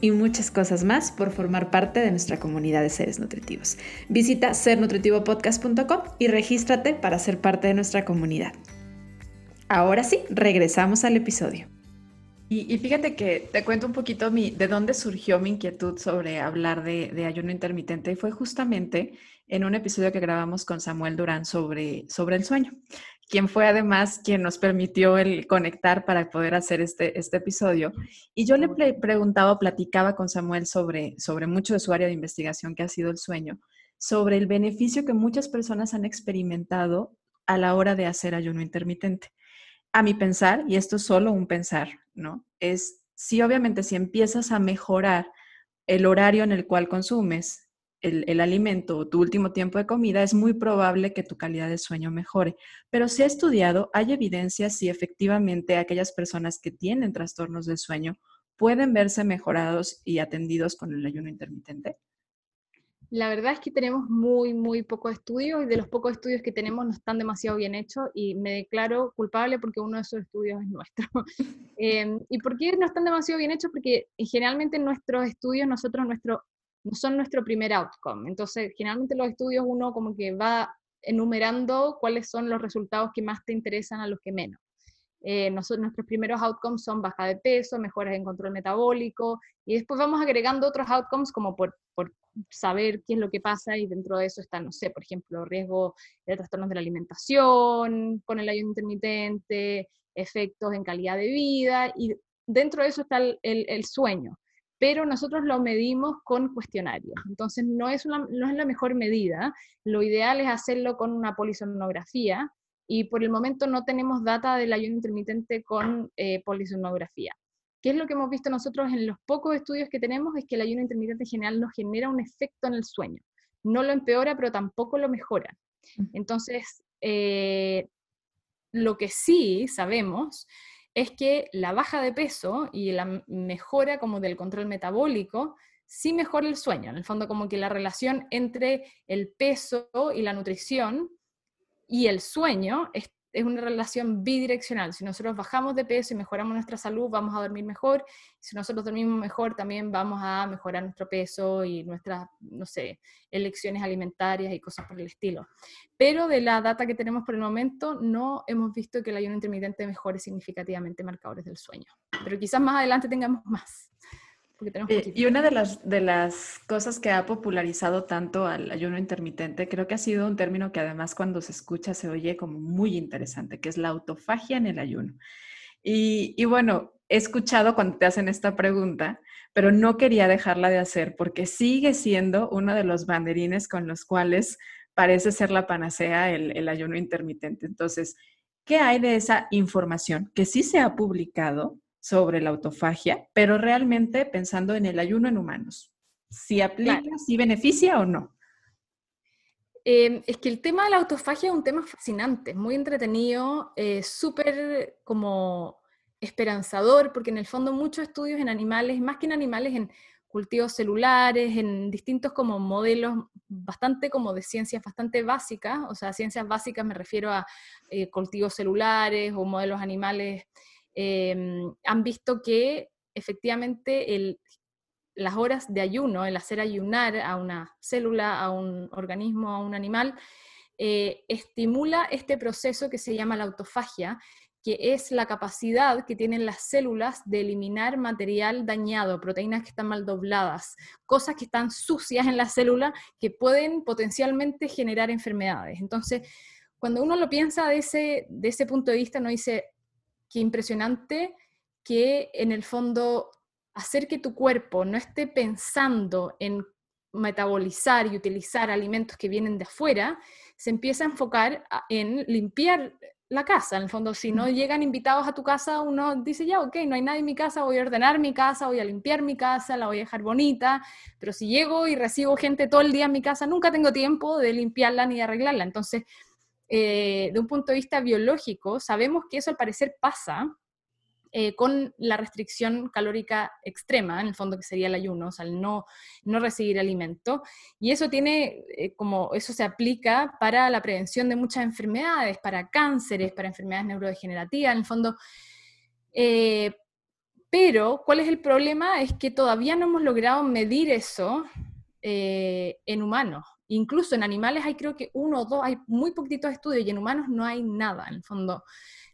y muchas cosas más por formar parte de nuestra comunidad de seres nutritivos. Visita sernutritivopodcast.com y regístrate para ser parte de nuestra comunidad. Ahora sí, regresamos al episodio. Y, fíjate que te cuento un poquito mi, de dónde surgió mi inquietud sobre hablar de, de, ayuno intermitente. Y fue justamente en un episodio que grabamos con Samuel Durán sobre, sobre el sueño quien fue además quien nos permitió el conectar para poder hacer este, este episodio. Y yo le preguntaba, platicaba con Samuel sobre, sobre mucho de su área de investigación que ha sido el sueño, sobre el beneficio que muchas personas han experimentado a la hora de hacer ayuno intermitente. A mi pensar, y esto es solo un pensar, ¿no? Es si obviamente si empiezas a mejorar el horario en el cual consumes, el, alimento o tu último tiempo de comida, es muy probable que tu calidad de sueño mejore. Pero se ha estudiado, hay evidencia si efectivamente aquellas personas que tienen trastornos del sueño pueden verse mejorados y atendidos con el ayuno intermitente. La verdad es que tenemos muy, muy pocos estudios y de los pocos estudios que tenemos no están demasiado bien hechos y me declaro culpable porque uno de esos estudios es nuestro. Em, ¿Y por qué no están demasiado bien hechos? Porque generalmente en nuestros estudios, nosotros, nuestro no son nuestro primer outcome. Entonces, generalmente los estudios uno como que va enumerando cuáles son los resultados que más te interesan a los que menos. Eh, nosotros, nuestros primeros outcomes son baja de peso, mejoras en control metabólico, y después vamos agregando otros outcomes como por, por saber qué es lo que pasa, y dentro de eso está, no sé, por ejemplo, riesgo de trastornos de la alimentación, con el ayuno intermitente, efectos en calidad de vida, y dentro de eso está el, el sueño pero nosotros lo medimos con cuestionarios. Entonces, no es, no es la mejor medida. Lo ideal es hacerlo con una polisonografía y por el momento no tenemos data del ayuno intermitente con eh, polisonografía. ¿Qué es lo que hemos visto nosotros en los pocos estudios que tenemos? Es que el ayuno intermitente en general no genera un efecto en el sueño. No lo empeora, pero tampoco lo mejora. Entonces, eh, lo que sí sabemos es que la baja de peso y la mejora como del control metabólico sí mejora el sueño. En el fondo, como que la relación entre el peso y la nutrición y el sueño es es una relación bidireccional. Si nosotros bajamos de peso y mejoramos nuestra salud, vamos a dormir mejor. Si nosotros dormimos mejor, también vamos a mejorar nuestro peso y nuestras, no sé, elecciones alimentarias y cosas por el estilo. Pero de la data que tenemos por el momento, no hemos visto que el ayuno intermitente mejore significativamente marcadores del sueño. Pero quizás más adelante tengamos más. Eh, y una de las, de las cosas que ha popularizado tanto al ayuno intermitente, creo que ha sido un término que además cuando se escucha se oye como muy interesante, que es la autofagia en el ayuno. Y, y bueno, he escuchado cuando te hacen esta pregunta, pero no quería dejarla de hacer porque sigue siendo uno de los banderines con los cuales parece ser la panacea el, ayuno intermitente. Entonces, ¿qué hay de esa información que sí se ha publicado sobre la autofagia, pero realmente pensando en el ayuno en humanos? Si aplica, si beneficia o no. Em, es que el tema de la autofagia es un tema fascinante, muy entretenido, eh, súper como esperanzador, porque en el fondo muchos estudios en animales, más que en animales, en cultivos celulares, en distintos como modelos bastante como de ciencias bastante básicas, o sea, ciencias básicas me refiero a eh, cultivos celulares o modelos animales, em, han visto que efectivamente las horas de ayuno, el hacer ayunar a una célula, a un organismo, a un animal, eh, estimula este proceso que se llama la autofagia, que es la capacidad que tienen las células de eliminar material dañado, proteínas que están mal dobladas, cosas que están sucias en la célula que pueden potencialmente generar enfermedades. Entonces, cuando uno lo piensa de ese, de ese punto de vista, uno dice, qué impresionante que en el fondo hacer que tu cuerpo no esté pensando en metabolizar y utilizar alimentos que vienen de afuera, se empieza a enfocar en limpiar la casa. En el fondo, si no llegan invitados a tu casa, uno dice, ya, ok, no hay nadie en mi casa, voy a ordenar mi casa, voy a limpiar mi casa, la voy a dejar bonita, pero si llego y recibo gente todo el día en mi casa, nunca tengo tiempo de limpiarla ni de arreglarla. Entonces, eh, de un punto de vista biológico, sabemos que eso al parecer pasa eh, con la restricción calórica extrema, en el fondo que sería el ayuno, o sea, el no, no recibir alimento. Y eso tiene, eh, como eso se aplica para la prevención de muchas enfermedades, para cánceres, para enfermedades neurodegenerativas, en el fondo. Pero, ¿cuál es el problema? Es que todavía no hemos logrado medir eso en humanos. Incluso en animales hay creo que uno o dos, hay muy poquitos estudios y en humanos no hay nada, en el fondo.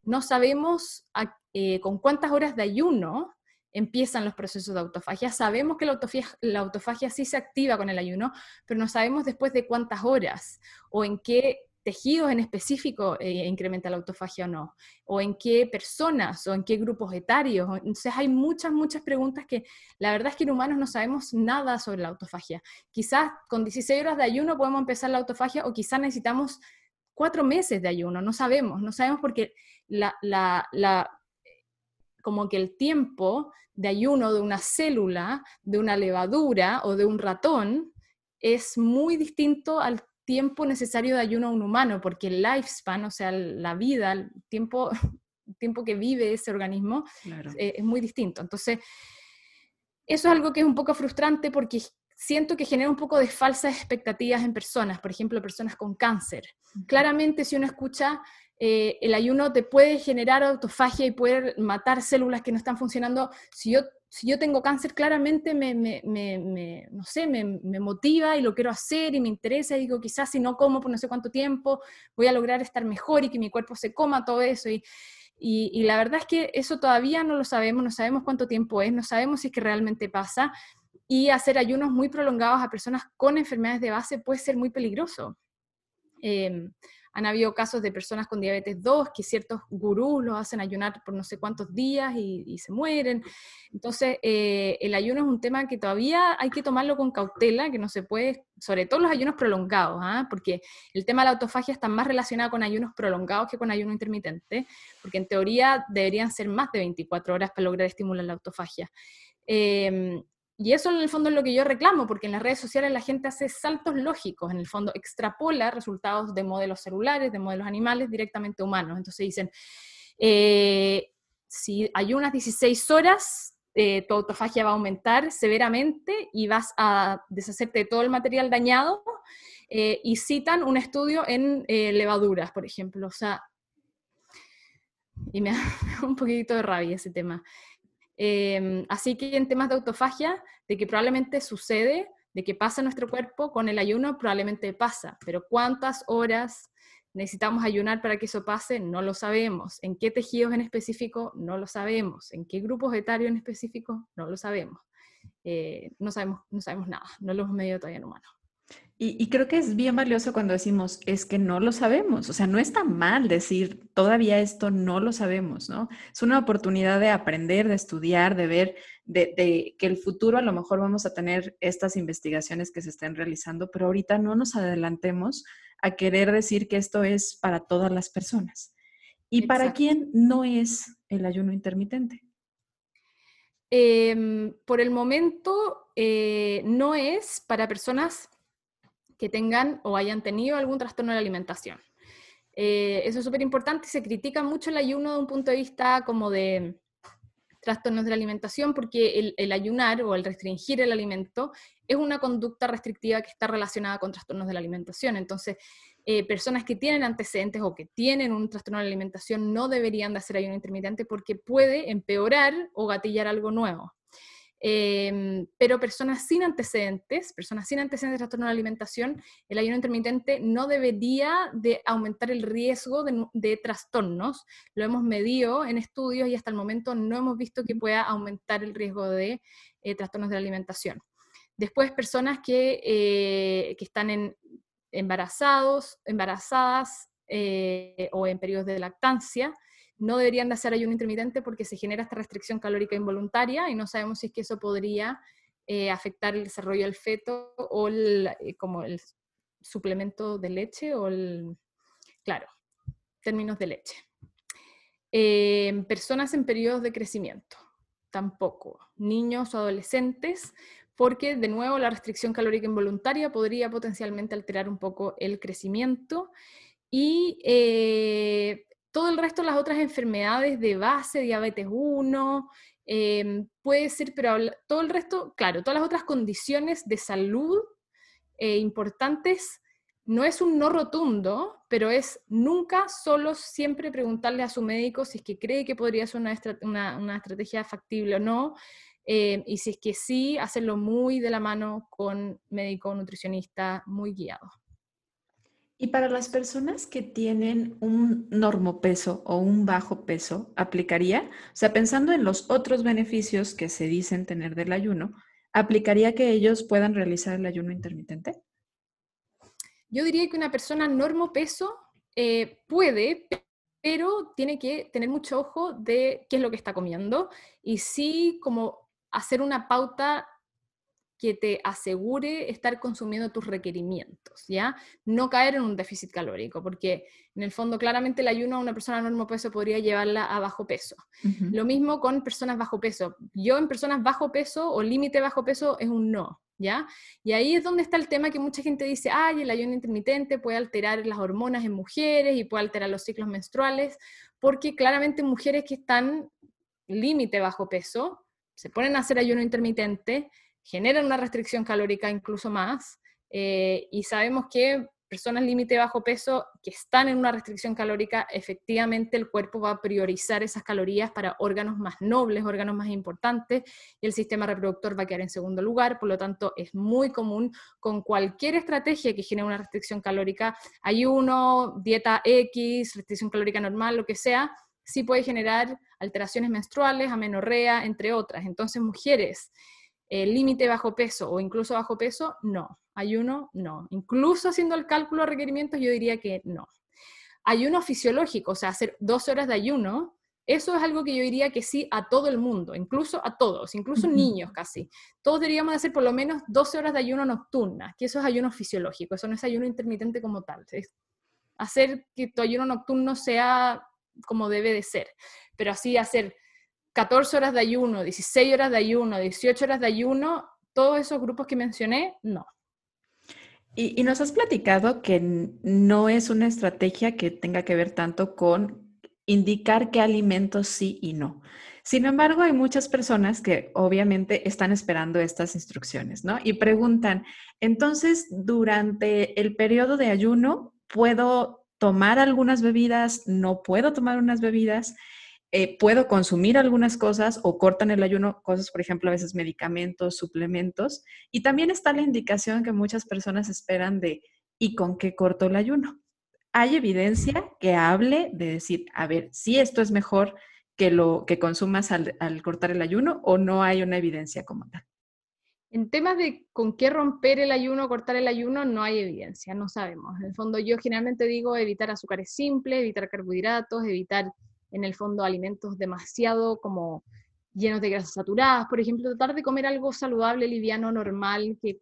No sabemos a eh, con cuántas horas de ayuno empiezan los procesos de autofagia. Sabemos que la autofagia, la autofagia sí se activa con el ayuno, pero no sabemos después de cuántas horas o en qué tejidos en específico eh, incrementa la autofagia o no, o en qué personas o en qué grupos etarios. Entonces hay muchas, muchas preguntas que la verdad es que en humanos no sabemos nada sobre la autofagia. Quizás con 16 horas de ayuno podemos empezar la autofagia o quizás necesitamos cuatro meses de ayuno, no sabemos, no sabemos porque la, la, la como que el tiempo de ayuno de una célula, de una levadura o de un ratón es muy distinto al tiempo necesario de ayuno a un humano, porque el lifespan, o sea, la vida, el tiempo, tiempo que vive ese organismo, eh, es muy distinto. Entonces, eso es algo que es un poco frustrante porque siento que genera un poco de falsas expectativas en personas, por ejemplo, personas con cáncer. Claramente, si uno escucha eh, el ayuno te puede generar autofagia y poder matar células que no están funcionando. Si yo, si yo tengo cáncer, claramente me, no sé, me, motiva y lo quiero hacer y me interesa y digo, quizás si no como por no sé cuánto tiempo, voy a lograr estar mejor y que mi cuerpo se coma todo eso. Y, la verdad es que eso todavía no lo sabemos, no sabemos cuánto tiempo es, no sabemos si es que realmente pasa. Y hacer ayunos muy prolongados a personas con enfermedades de base puede ser muy peligroso. Eh, han habido casos de personas con diabetes 2 que ciertos gurús los hacen ayunar por no sé cuántos días y, se mueren. Entonces, eh, el ayuno es un tema que todavía hay que tomarlo con cautela, que no se puede, sobre todo los ayunos prolongados, ¿ah? porque el tema de la autofagia está más relacionado con ayunos prolongados que con ayuno intermitente, porque en teoría deberían ser más de 24 horas para lograr estimular la autofagia. Eh, y eso en el fondo es lo que yo reclamo, porque en las redes sociales la gente hace saltos lógicos, en el fondo extrapola resultados de modelos celulares, de modelos animales directamente humanos. Entonces dicen, eh, si hay unas 16 horas, eh, tu autofagia va a aumentar severamente y vas a deshacerte de todo el material dañado. Eh, y citan un estudio en levaduras, por ejemplo. O sea, y me da un poquito de rabia ese tema. Em, así que en temas de autofagia, de que probablemente sucede, de que pasa nuestro cuerpo, con el ayuno probablemente pasa, pero cuántas horas necesitamos ayunar para que eso pase, no lo sabemos. ¿En qué tejidos en específico? No lo sabemos. ¿En qué grupos etarios en específico? No lo sabemos. Eh, no, sabemos no sabemos nada, no lo hemos medido todavía en humanos. Y, creo que es bien valioso cuando decimos, es que no lo sabemos. O sea, no está mal decir, todavía esto no lo sabemos, ¿no? Es una oportunidad de aprender, de estudiar, de ver, de, de, que el futuro a lo mejor vamos a tener estas investigaciones que se estén realizando, pero ahorita no nos adelantemos a querer decir que esto es para todas las personas. ¿Y para quién no es el ayuno intermitente? Em, por el momento eh, no es para personas que tengan o hayan tenido algún trastorno de la alimentación. Eh, eso es súper importante. Se critica mucho el ayuno de un punto de vista como de trastornos de la alimentación porque el, ayunar o el restringir el alimento es una conducta restrictiva que está relacionada con trastornos de la alimentación. Entonces, eh, personas que tienen antecedentes o que tienen un trastorno de la alimentación no deberían de hacer ayuno intermitente porque puede empeorar o gatillar algo nuevo. Em, pero personas sin antecedentes, personas sin antecedentes de trastorno de alimentación, el ayuno intermitente no debería de aumentar el riesgo de, trastornos. Lo hemos medido en estudios y hasta el momento no hemos visto que pueda aumentar el riesgo de eh, trastornos de la alimentación. Después, personas que, eh, que están embarazados, embarazadas eh, o en periodos de lactancia, no deberían de hacer ayuno intermitente porque se genera esta restricción calórica involuntaria y no sabemos si es que eso podría eh, afectar el desarrollo del feto o el, eh, como el suplemento de leche o el, claro, términos de leche. Em, personas en periodos de crecimiento, tampoco. Niños o adolescentes, porque de nuevo la restricción calórica involuntaria podría potencialmente alterar un poco el crecimiento. Y eh, todo el resto, las otras enfermedades de base, diabetes 1, em, puede ser, pero todo el resto, claro, todas las otras condiciones de salud eh, importantes, no es un no rotundo, pero es nunca solo siempre preguntarle a su médico si es que cree que podría ser una, estrategia factible o no, em, y si es que sí, hacerlo muy de la mano con médico nutricionista muy guiado. Y para las personas que tienen un normopeso o un bajo peso, ¿aplicaría? O sea, pensando en los otros beneficios que se dicen tener del ayuno, ¿aplicaría que ellos puedan realizar el ayuno intermitente? Yo diría que una persona normopeso eh, puede, pero tiene que tener mucho ojo de qué es lo que está comiendo y sí como hacer una pauta que te asegure estar consumiendo tus requerimientos, ¿ya? No caer en un déficit calórico, porque en el fondo claramente el ayuno a una persona normo peso podría llevarla a bajo peso. Lo mismo con personas bajo peso. Yo en personas bajo peso o límite bajo peso es un no, ¿ya? Y ahí es donde está el tema que mucha gente dice, ay, el ayuno intermitente puede alterar las hormonas en mujeres y puede alterar los ciclos menstruales, porque claramente mujeres que están límite bajo peso se ponen a hacer ayuno intermitente generan una restricción calórica incluso más, eh, y sabemos que personas límite bajo peso que están en una restricción calórica, efectivamente el cuerpo va a priorizar esas calorías para órganos más nobles, órganos más importantes, y el sistema reproductor va a quedar en segundo lugar, por lo tanto es muy común con cualquier estrategia que genere una restricción calórica, ayuno, dieta X, restricción calórica normal, lo que sea, sí puede generar alteraciones menstruales, amenorrea, entre otras. Entonces, mujeres el límite bajo peso o incluso bajo peso, no. Ayuno, no. Incluso haciendo el cálculo de requerimientos, yo diría que no. Ayuno fisiológico, o sea, hacer 12 horas de ayuno, eso es algo que yo diría que sí a todo el mundo, incluso a todos, incluso niños casi. Todos deberíamos hacer por lo menos 12 horas de ayuno nocturna, que eso es ayuno fisiológico, eso no es ayuno intermitente como tal. Es hacer que tu ayuno nocturno sea como debe de ser, pero así hacer 14 horas de ayuno, 16 horas de ayuno, 18 horas de ayuno, todos esos grupos que mencioné, no. Y, nos has platicado que no es una estrategia que tenga que ver tanto con indicar qué alimentos sí y no. Sin embargo, hay muchas personas que obviamente están esperando estas instrucciones, ¿no? Y preguntan, entonces, durante el periodo de ayuno, ¿puedo tomar algunas bebidas? ¿No puedo tomar unas bebidas? Eh, puedo consumir algunas cosas o cortan el ayuno, cosas, por ejemplo, a veces medicamentos, suplementos. Y también está la indicación que muchas personas esperan de, ¿y con qué corto el ayuno? Hay evidencia que hable de decir, a ver, si esto es mejor que lo que consumas al, cortar el ayuno o no hay una evidencia como tal. En temas de con qué romper el ayuno cortar el ayuno, no hay evidencia, no sabemos. En el fondo yo generalmente digo evitar azúcares simples, evitar carbohidratos, evitar en el fondo alimentos demasiado como llenos de grasas saturadas, por ejemplo, tratar de comer algo saludable, liviano, normal, que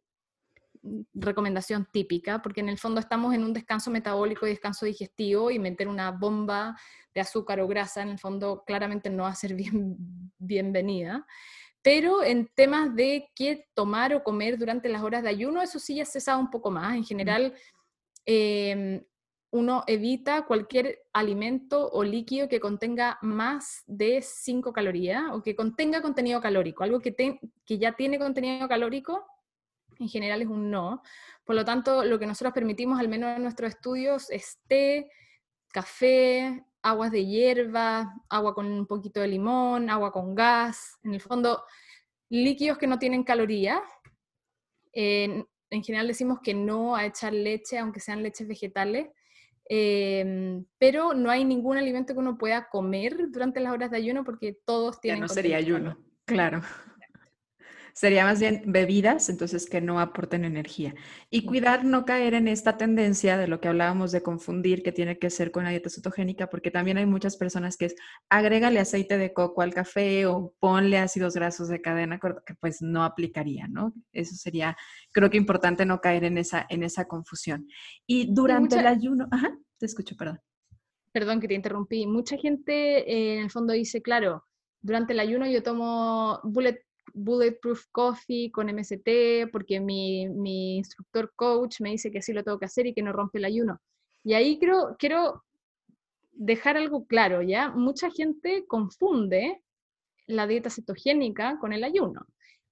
mm, recomendación típica, porque en el fondo estamos en un descanso metabólico y descanso digestivo y meter una bomba de azúcar o grasa en el fondo claramente no va a ser bien, bienvenida. Pero en temas de qué tomar o comer durante las horas de ayuno, eso sí ya se sabe un poco más. En general, em, uno evita cualquier alimento o líquido que contenga más de 5 calorías o que contenga contenido calórico. Algo que, que ya tiene contenido calórico, en general es un no. Por lo tanto, lo que nosotros permitimos, al menos en nuestros estudios, es té, café, aguas de hierba, agua con un poquito de limón, agua con gas, en el fondo líquidos que no tienen calorías. en general decimos que no a echar leche, aunque sean leches vegetales, em, pero no hay ningún alimento que uno pueda comer durante las horas de ayuno porque todos tienen... Ya no sería ayuno, claro. Sería más bien bebidas, entonces que no aporten energía. Y cuidar no caer en esta tendencia de lo que hablábamos de confundir que tiene que ser con la dieta cetogénica, porque también hay muchas personas que es agrégale aceite de coco al café o ponle ácidos grasos de cadena, que pues no aplicaría, ¿no? Eso sería, creo que importante no caer en esa, en esa confusión. Y durante el ayuno, ajá, te escucho, perdón. Perdón que te interrumpí. Mucha gente eh, en el fondo dice, claro, durante el ayuno yo tomo bullet Bulletproof Coffee con MST, porque mi, mi, instructor coach me dice que sí lo tengo que hacer y que no rompe el ayuno. Y ahí creo, quiero dejar algo claro, ¿ya? Mucha gente confunde la dieta cetogénica con el ayuno.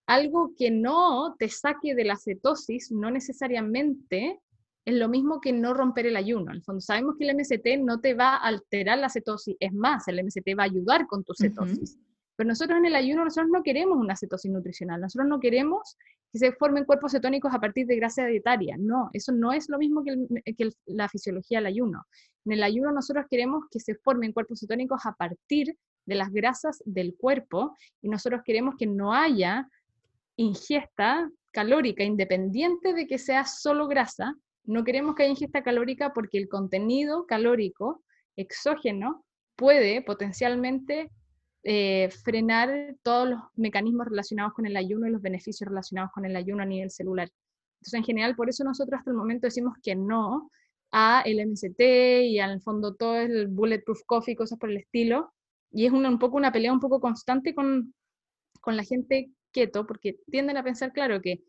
Algo que no te saque de la cetosis no necesariamente es lo mismo que no romper el ayuno. En el fondo, sabemos que el MST no te va a alterar la cetosis, es más, el MST va a ayudar con tu cetosis. Pero nosotros en el ayuno, nosotros no queremos una cetosis nutricional, nosotros no queremos que se formen cuerpos cetónicos a partir de grasa dietaria. No, eso no es lo mismo que, la fisiología del ayuno. En el ayuno nosotros queremos que se formen cuerpos cetónicos a partir de las grasas del cuerpo y nosotros queremos que no haya ingesta calórica independiente de que sea solo grasa. No queremos que haya ingesta calórica porque el contenido calórico exógeno puede potencialmente eh, frenar todos los mecanismos relacionados con el ayuno y los beneficios relacionados con el ayuno a nivel celular. Entonces, en general, por eso nosotros hasta el momento decimos que no a el MCT y al fondo todo el bulletproof coffee, cosas por el estilo. Y es un poco una pelea un poco constante con, con la gente keto, porque tienden a pensar, claro, que,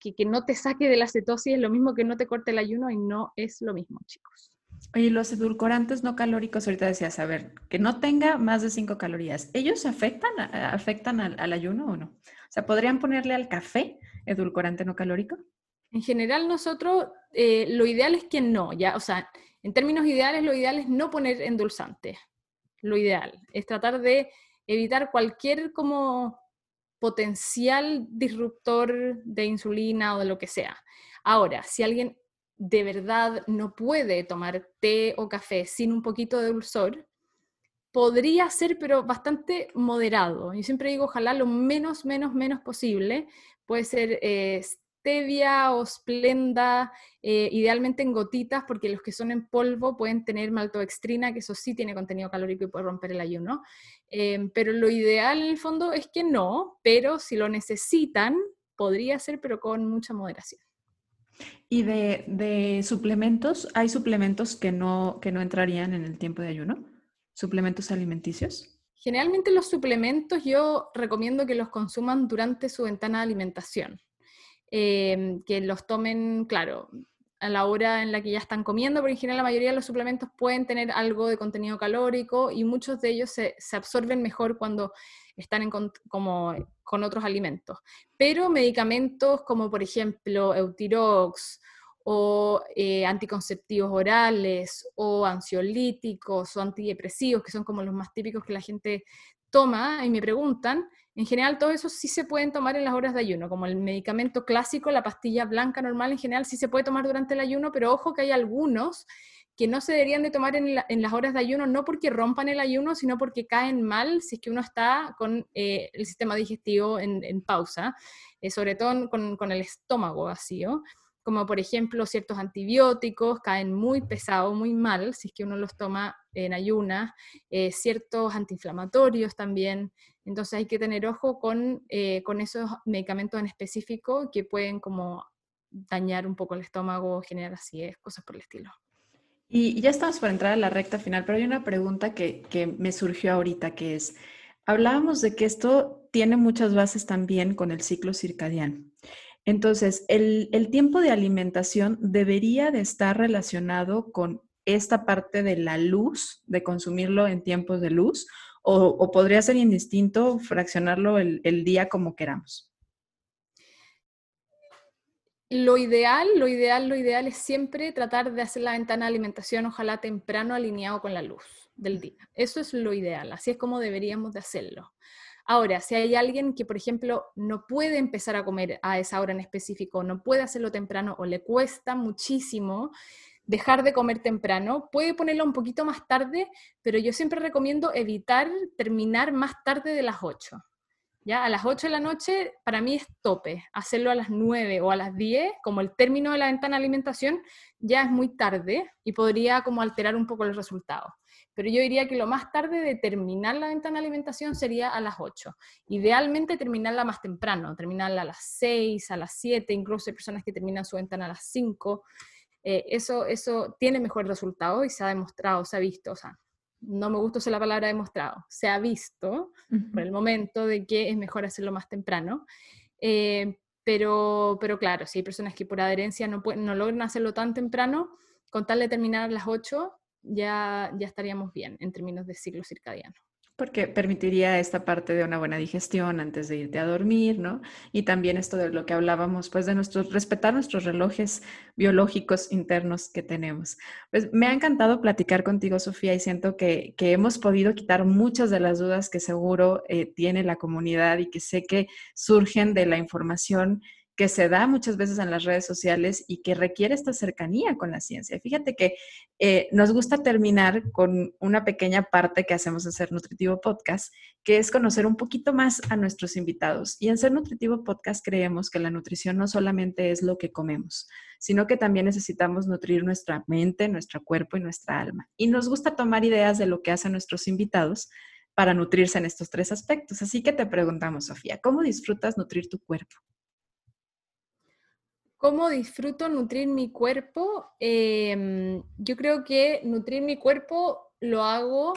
que, que no te saque de la cetosis es lo mismo que no te corte el ayuno y no es lo mismo, chicos. Oye, los edulcorantes no calóricos, ahorita decías, a ver, que no tenga más de 5 calorías, ¿ellos afectan, afectan al, ayuno o no? O sea, ¿podrían ponerle al café edulcorante no calórico? En general nosotros, eh, lo ideal es que no, ya, o sea, en términos ideales, lo ideal es no poner endulzante. Lo ideal es tratar de evitar cualquier como potencial disruptor de insulina o de lo que sea. Ahora, si alguien de verdad no puede tomar té o café sin un poquito de dulzor, podría ser, pero bastante moderado. Yo siempre digo, ojalá lo menos, menos, menos posible. Puede ser eh, stevia o splenda, eh, idealmente en gotitas, porque los que son en polvo pueden tener maltodextrina, que eso sí tiene contenido calórico y puede romper el ayuno. Em, pero lo ideal en el fondo es que no, pero si lo necesitan, podría ser, pero con mucha moderación. ¿Y de, suplementos? ¿Hay suplementos que no, que no entrarían en el tiempo de ayuno? ¿Suplementos alimenticios? Generalmente los suplementos yo recomiendo que los consuman durante su ventana de alimentación. Em, que los tomen, claro, a la hora en la que ya están comiendo, porque en general la mayoría de los suplementos pueden tener algo de contenido calórico y muchos de ellos se, se absorben mejor cuando están en, como, con otros alimentos. Pero medicamentos como por ejemplo Eutirox o eh, anticonceptivos orales o ansiolíticos o antidepresivos, que son como los más típicos que la gente toma y me preguntan, en general todos esos sí se pueden tomar en las horas de ayuno, como el medicamento clásico, la pastilla blanca normal en general sí se puede tomar durante el ayuno, pero ojo que hay algunos que no se deberían de tomar en, las horas de ayuno, no porque rompan el ayuno, sino porque caen mal si es que uno está con eh, el sistema digestivo en, pausa, eh, sobre todo con, el estómago vacío, como por ejemplo ciertos antibióticos caen muy pesados, muy mal, si es que uno los toma en ayunas, eh, ciertos antiinflamatorios también, entonces hay que tener ojo con, con esos medicamentos en específico que pueden como dañar un poco el estómago, generar acidez, cosas por el estilo. Y ya estamos por entrar a la recta final, pero hay una pregunta que, me surgió ahorita, que es, hablábamos de que esto tiene muchas bases también con el ciclo circadiano. Entonces, el, tiempo de alimentación debería de estar relacionado con esta parte de la luz, de consumirlo en tiempos de luz, o, podría ser indistinto fraccionarlo el día como queramos. Lo ideal, lo ideal, lo ideal es siempre tratar de hacer la ventana de alimentación, ojalá temprano alineado con la luz del día. Eso es lo ideal, así es como deberíamos de hacerlo. Ahora, si hay alguien que, por ejemplo, no puede empezar a comer a esa hora en específico, no puede hacerlo temprano o le cuesta muchísimo dejar de comer temprano, puede ponerlo un poquito más tarde, pero yo siempre recomiendo evitar terminar más tarde de las 8. ¿Ya? A las 8 de la noche para mí es tope. Hacerlo a las 9 o a las 10, como el término de la ventana de alimentación, ya es muy tarde y podría como alterar un poco el resultado. Pero yo diría que lo más tarde de terminar la ventana de alimentación sería a las 8. Idealmente terminarla más temprano, terminarla a las 6, a las 7, incluso hay personas que terminan su ventana a las 5. Eh, eso, eso tiene mejor resultado y se ha demostrado, se ha visto. O sea, no me gusta usar la palabra demostrado, se ha visto por el momento de que es mejor hacerlo más temprano. Eh, pero, pero claro, si hay personas que por adherencia no, pueden, no logran hacerlo tan temprano, con tal de terminar a las 8, ya, ya estaríamos bien en términos de ciclo circadiano porque permitiría esta parte de una buena digestión antes de irte a dormir, ¿no? Y también esto de lo que hablábamos, pues de nuestros, respetar nuestros relojes biológicos internos que tenemos. Pues me ha encantado platicar contigo, Sofía, y siento que, hemos podido quitar muchas de las dudas que seguro eh, tiene la comunidad y que sé que surgen de la información que se da muchas veces en las redes sociales y que requiere esta cercanía con la ciencia. Fíjate que eh, nos gusta terminar con una pequeña parte que hacemos en Ser Nutritivo Podcast, que es conocer un poquito más a nuestros invitados. Y en Ser Nutritivo Podcast creemos que la nutrición no solamente es lo que comemos, sino que también necesitamos nutrir nuestra mente, nuestro cuerpo y nuestra alma. Y nos gusta tomar ideas de lo que hacen nuestros invitados para nutrirse en estos tres aspectos. Así que te preguntamos, Sofía, ¿cómo disfrutas nutrir tu cuerpo? ¿Cómo disfruto nutrir mi cuerpo? Em, yo creo que nutrir mi cuerpo lo hago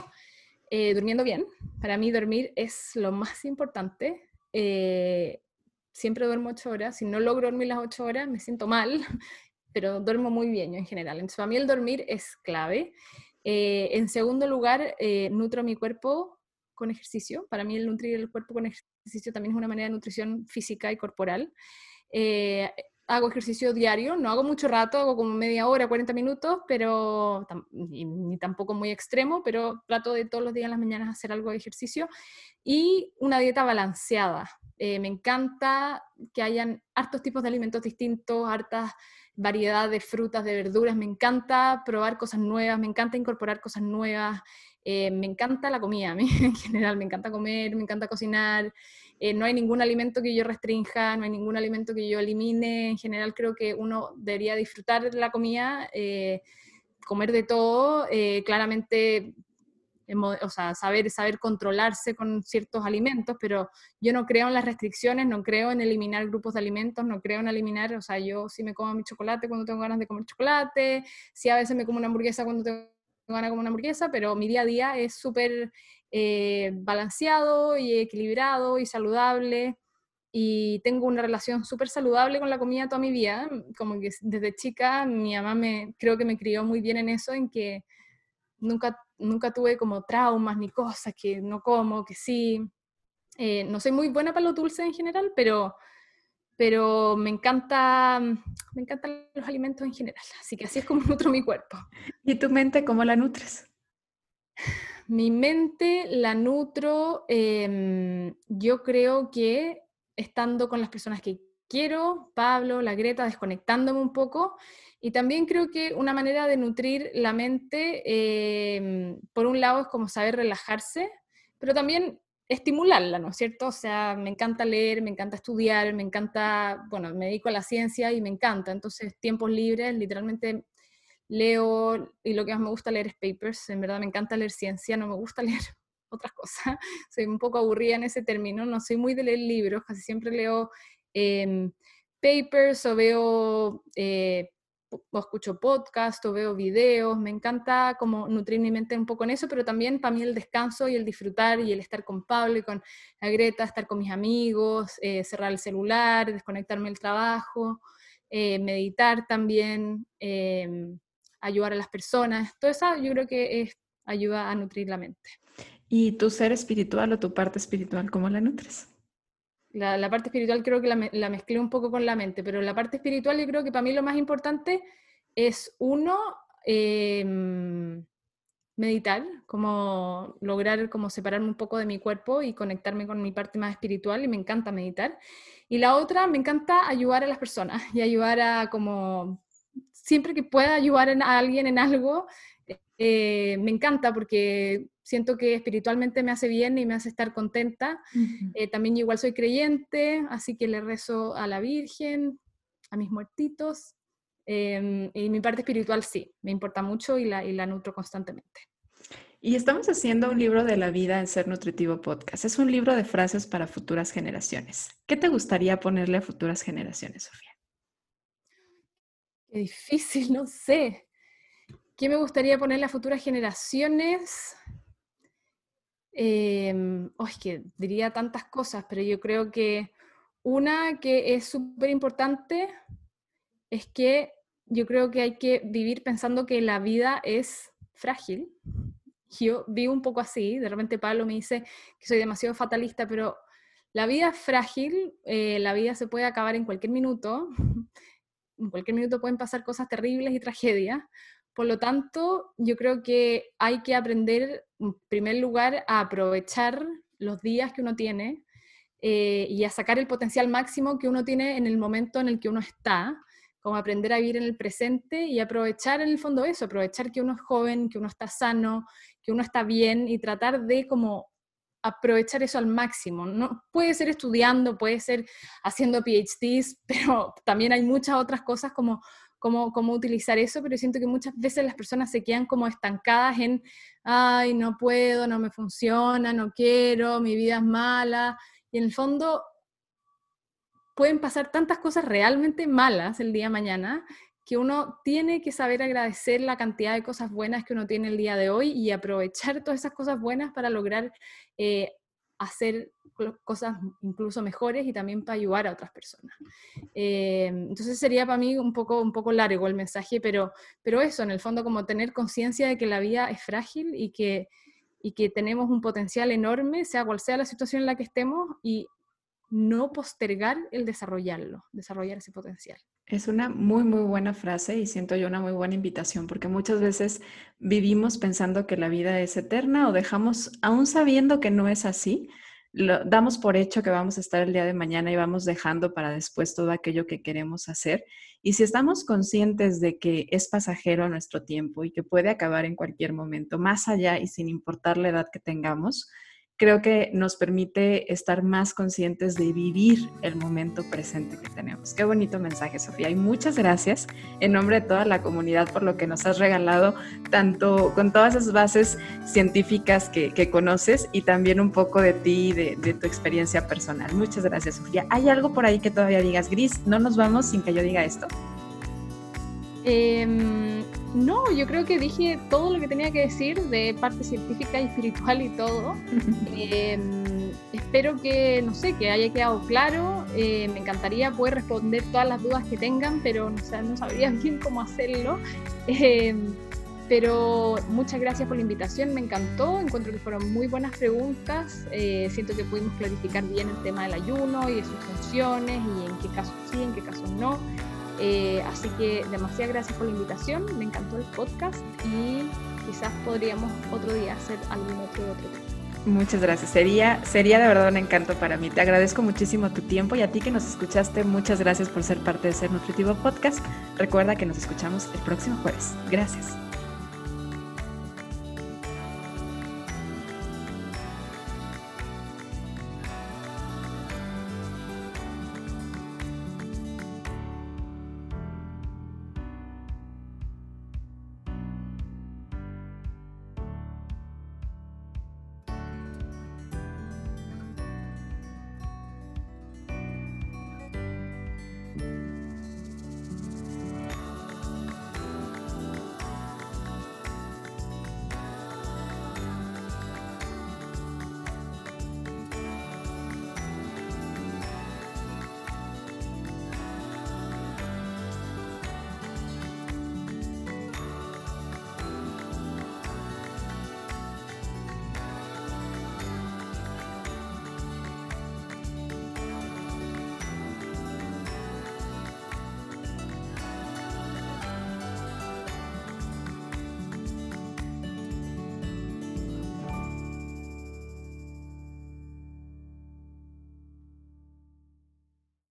eh, durmiendo bien. Para mí dormir es lo más importante. Eh, siempre duermo ocho horas. Si no logro dormir las ocho horas, me siento mal, pero duermo muy bien yo en general. Entonces, para mí el dormir es clave. Eh, en segundo lugar, nutro mi cuerpo con ejercicio. Para mí el nutrir el cuerpo con ejercicio también es una manera de nutrición física y corporal hago ejercicio diario, no hago mucho rato, hago como media hora, 40 minutos, pero ni, tampoco muy extremo, pero trato de todos los días en las mañanas hacer algo de ejercicio y una dieta balanceada. Eh, me encanta que hayan hartos tipos de alimentos distintos, hartas variedad de frutas, de verduras, me encanta probar cosas nuevas, me encanta incorporar cosas nuevas, eh, me encanta la comida, a mí en general, me encanta comer, me encanta cocinar. Eh, no hay ningún alimento que yo restrinja, no hay ningún alimento que yo elimine. En general creo que uno debería disfrutar de la comida, eh, comer de todo, eh, claramente, o sea, saber, saber controlarse con ciertos alimentos, pero yo no creo en las restricciones, no creo en eliminar grupos de alimentos, no creo en eliminar, o sea, yo sí me como mi chocolate cuando tengo ganas de comer chocolate, sí a veces me como una hamburguesa cuando tengo ganas de comer una hamburguesa, pero mi día a día es súper eh, balanceado y equilibrado y saludable. Y tengo una relación súper saludable con la comida toda mi vida. Como que desde chica mi mamá me, creo que me crió muy bien en eso, en que nunca, nunca tuve como traumas ni cosas que no como, que sí. Eh, no soy muy buena para lo dulce en general, pero, pero me encanta, me encantan los alimentos en general. Así que así es como nutro mi cuerpo. ¿Y tu mente cómo la nutres? Mi mente la nutro, em, yo creo que estando con las personas que quiero, Pablo, la Greta, desconectándome un poco. Y también creo que una manera de nutrir la mente, em, por un lado, es como saber relajarse, pero también estimularla, ¿no es cierto? O sea, me encanta leer, me encanta estudiar, me encanta, bueno, me dedico a la ciencia y me encanta. Entonces, tiempos libres, literalmente leo, y lo que más me gusta leer es papers, en verdad me encanta leer ciencia, no me gusta leer otras cosas, soy un poco aburrida en ese término, no soy muy de leer libros, casi siempre leo em, papers o veo, eh, o escucho podcast o veo videos, me encanta como nutrir mi mente un poco en eso, pero también para mí el descanso y el disfrutar y el estar con Pablo y con la Greta, estar con mis amigos, eh, cerrar el celular, desconectarme del trabajo, eh, meditar también, em, ayudar a las personas, todo eso yo creo que es, ayuda a nutrir la mente. ¿Y tu ser espiritual o tu parte espiritual, cómo la nutres? La, parte espiritual creo que la, la, mezclé un poco con la mente, pero la parte espiritual yo creo que para mí lo más importante es uno, em, meditar, como lograr como separarme un poco de mi cuerpo y conectarme con mi parte más espiritual y me encanta meditar. Y la otra, me encanta ayudar a las personas y ayudar a como, siempre que pueda ayudar a alguien en algo, eh, me encanta porque siento que espiritualmente me hace bien y me hace estar contenta. Eh, también igual soy creyente, así que le rezo a la Virgen, a mis muertitos. Em, y mi parte espiritual sí, me importa mucho y la, y la nutro constantemente. Y estamos haciendo un libro de la vida en Ser Nutritivo Podcast. Es un libro de frases para futuras generaciones. ¿Qué te gustaría ponerle a futuras generaciones, Sofía? Qué difícil, no sé. ¿Qué me gustaría ponerle a futuras generaciones? Eh, que diría tantas cosas, pero yo creo que una que es súper importante es que yo creo que hay que vivir pensando que la vida es frágil. Yo vivo un poco así, de repente Pablo me dice que soy demasiado fatalista, pero la vida es frágil, eh, la vida se puede acabar en cualquier minuto, en cualquier minuto pueden pasar cosas terribles y tragedias, por lo tanto, yo creo que hay que aprender, en primer lugar, a aprovechar los días que uno tiene eh, y a sacar el potencial máximo que uno tiene en el momento en el que uno está, como aprender a vivir en el presente y aprovechar en el fondo eso, aprovechar que uno es joven, que uno está sano, que uno está bien y tratar de como aprovechar eso al máximo. No, puede ser estudiando, puede ser haciendo PhDs, pero también hay muchas otras cosas como cómo, cómo utilizar eso, pero siento que muchas veces las personas se quedan como estancadas en, ay, no puedo, no me funciona, no quiero, mi vida es mala. Y en el fondo pueden pasar tantas cosas realmente malas el día de mañana que uno tiene que saber agradecer la cantidad de cosas buenas que uno tiene el día de hoy y aprovechar todas esas cosas buenas para lograr eh, hacer cosas incluso mejores y también para ayudar a otras personas. Eh, entonces sería para mí un poco, un poco largo el mensaje, pero, pero eso, en el fondo, como tener conciencia de que la vida es frágil y que, y que tenemos un potencial enorme, sea cual sea la situación en la que estemos, y no postergar el desarrollarlo, desarrollar ese potencial. Es una muy, muy buena frase y siento yo una muy buena invitación porque muchas veces vivimos pensando que la vida es eterna o dejamos, aún sabiendo que no es así, lo, damos por hecho que vamos a estar el día de mañana y vamos dejando para después todo aquello que queremos hacer. Y si estamos conscientes de que es pasajero nuestro tiempo y que puede acabar en cualquier momento, más allá y sin importar la edad que tengamos, creo que nos permite estar más conscientes de vivir el momento presente que tenemos. Qué bonito mensaje, Sofía. Y muchas gracias en nombre de toda la comunidad por lo que nos has regalado, tanto con todas esas bases científicas que, conoces y también un poco de ti, de, de tu experiencia personal. Muchas gracias, Sofía. ¿Hay algo por ahí que todavía digas, Gris? No nos vamos sin que yo diga esto. Em, no, yo creo que dije todo lo que tenía que decir de parte científica y espiritual y todo. Em, espero que, no sé, que haya quedado claro. Eh, me encantaría poder responder todas las dudas que tengan, pero no, no sabría bien cómo hacerlo. Em, pero muchas gracias por la invitación, me encantó, encuentro que fueron muy buenas preguntas, eh, siento que pudimos clarificar bien el tema del ayuno y de sus funciones y en qué casos sí, en qué casos no. Eh, así que demasiadas gracias por la invitación, me encantó el podcast y quizás podríamos otro día hacer algún otro otro. Muchas gracias. Sería, sería de verdad un encanto para mí. Te agradezco muchísimo tu tiempo y a ti que nos escuchaste, muchas gracias por ser parte de Ser Nutritivo Podcast. Recuerda que nos escuchamos el próximo jueves. Gracias.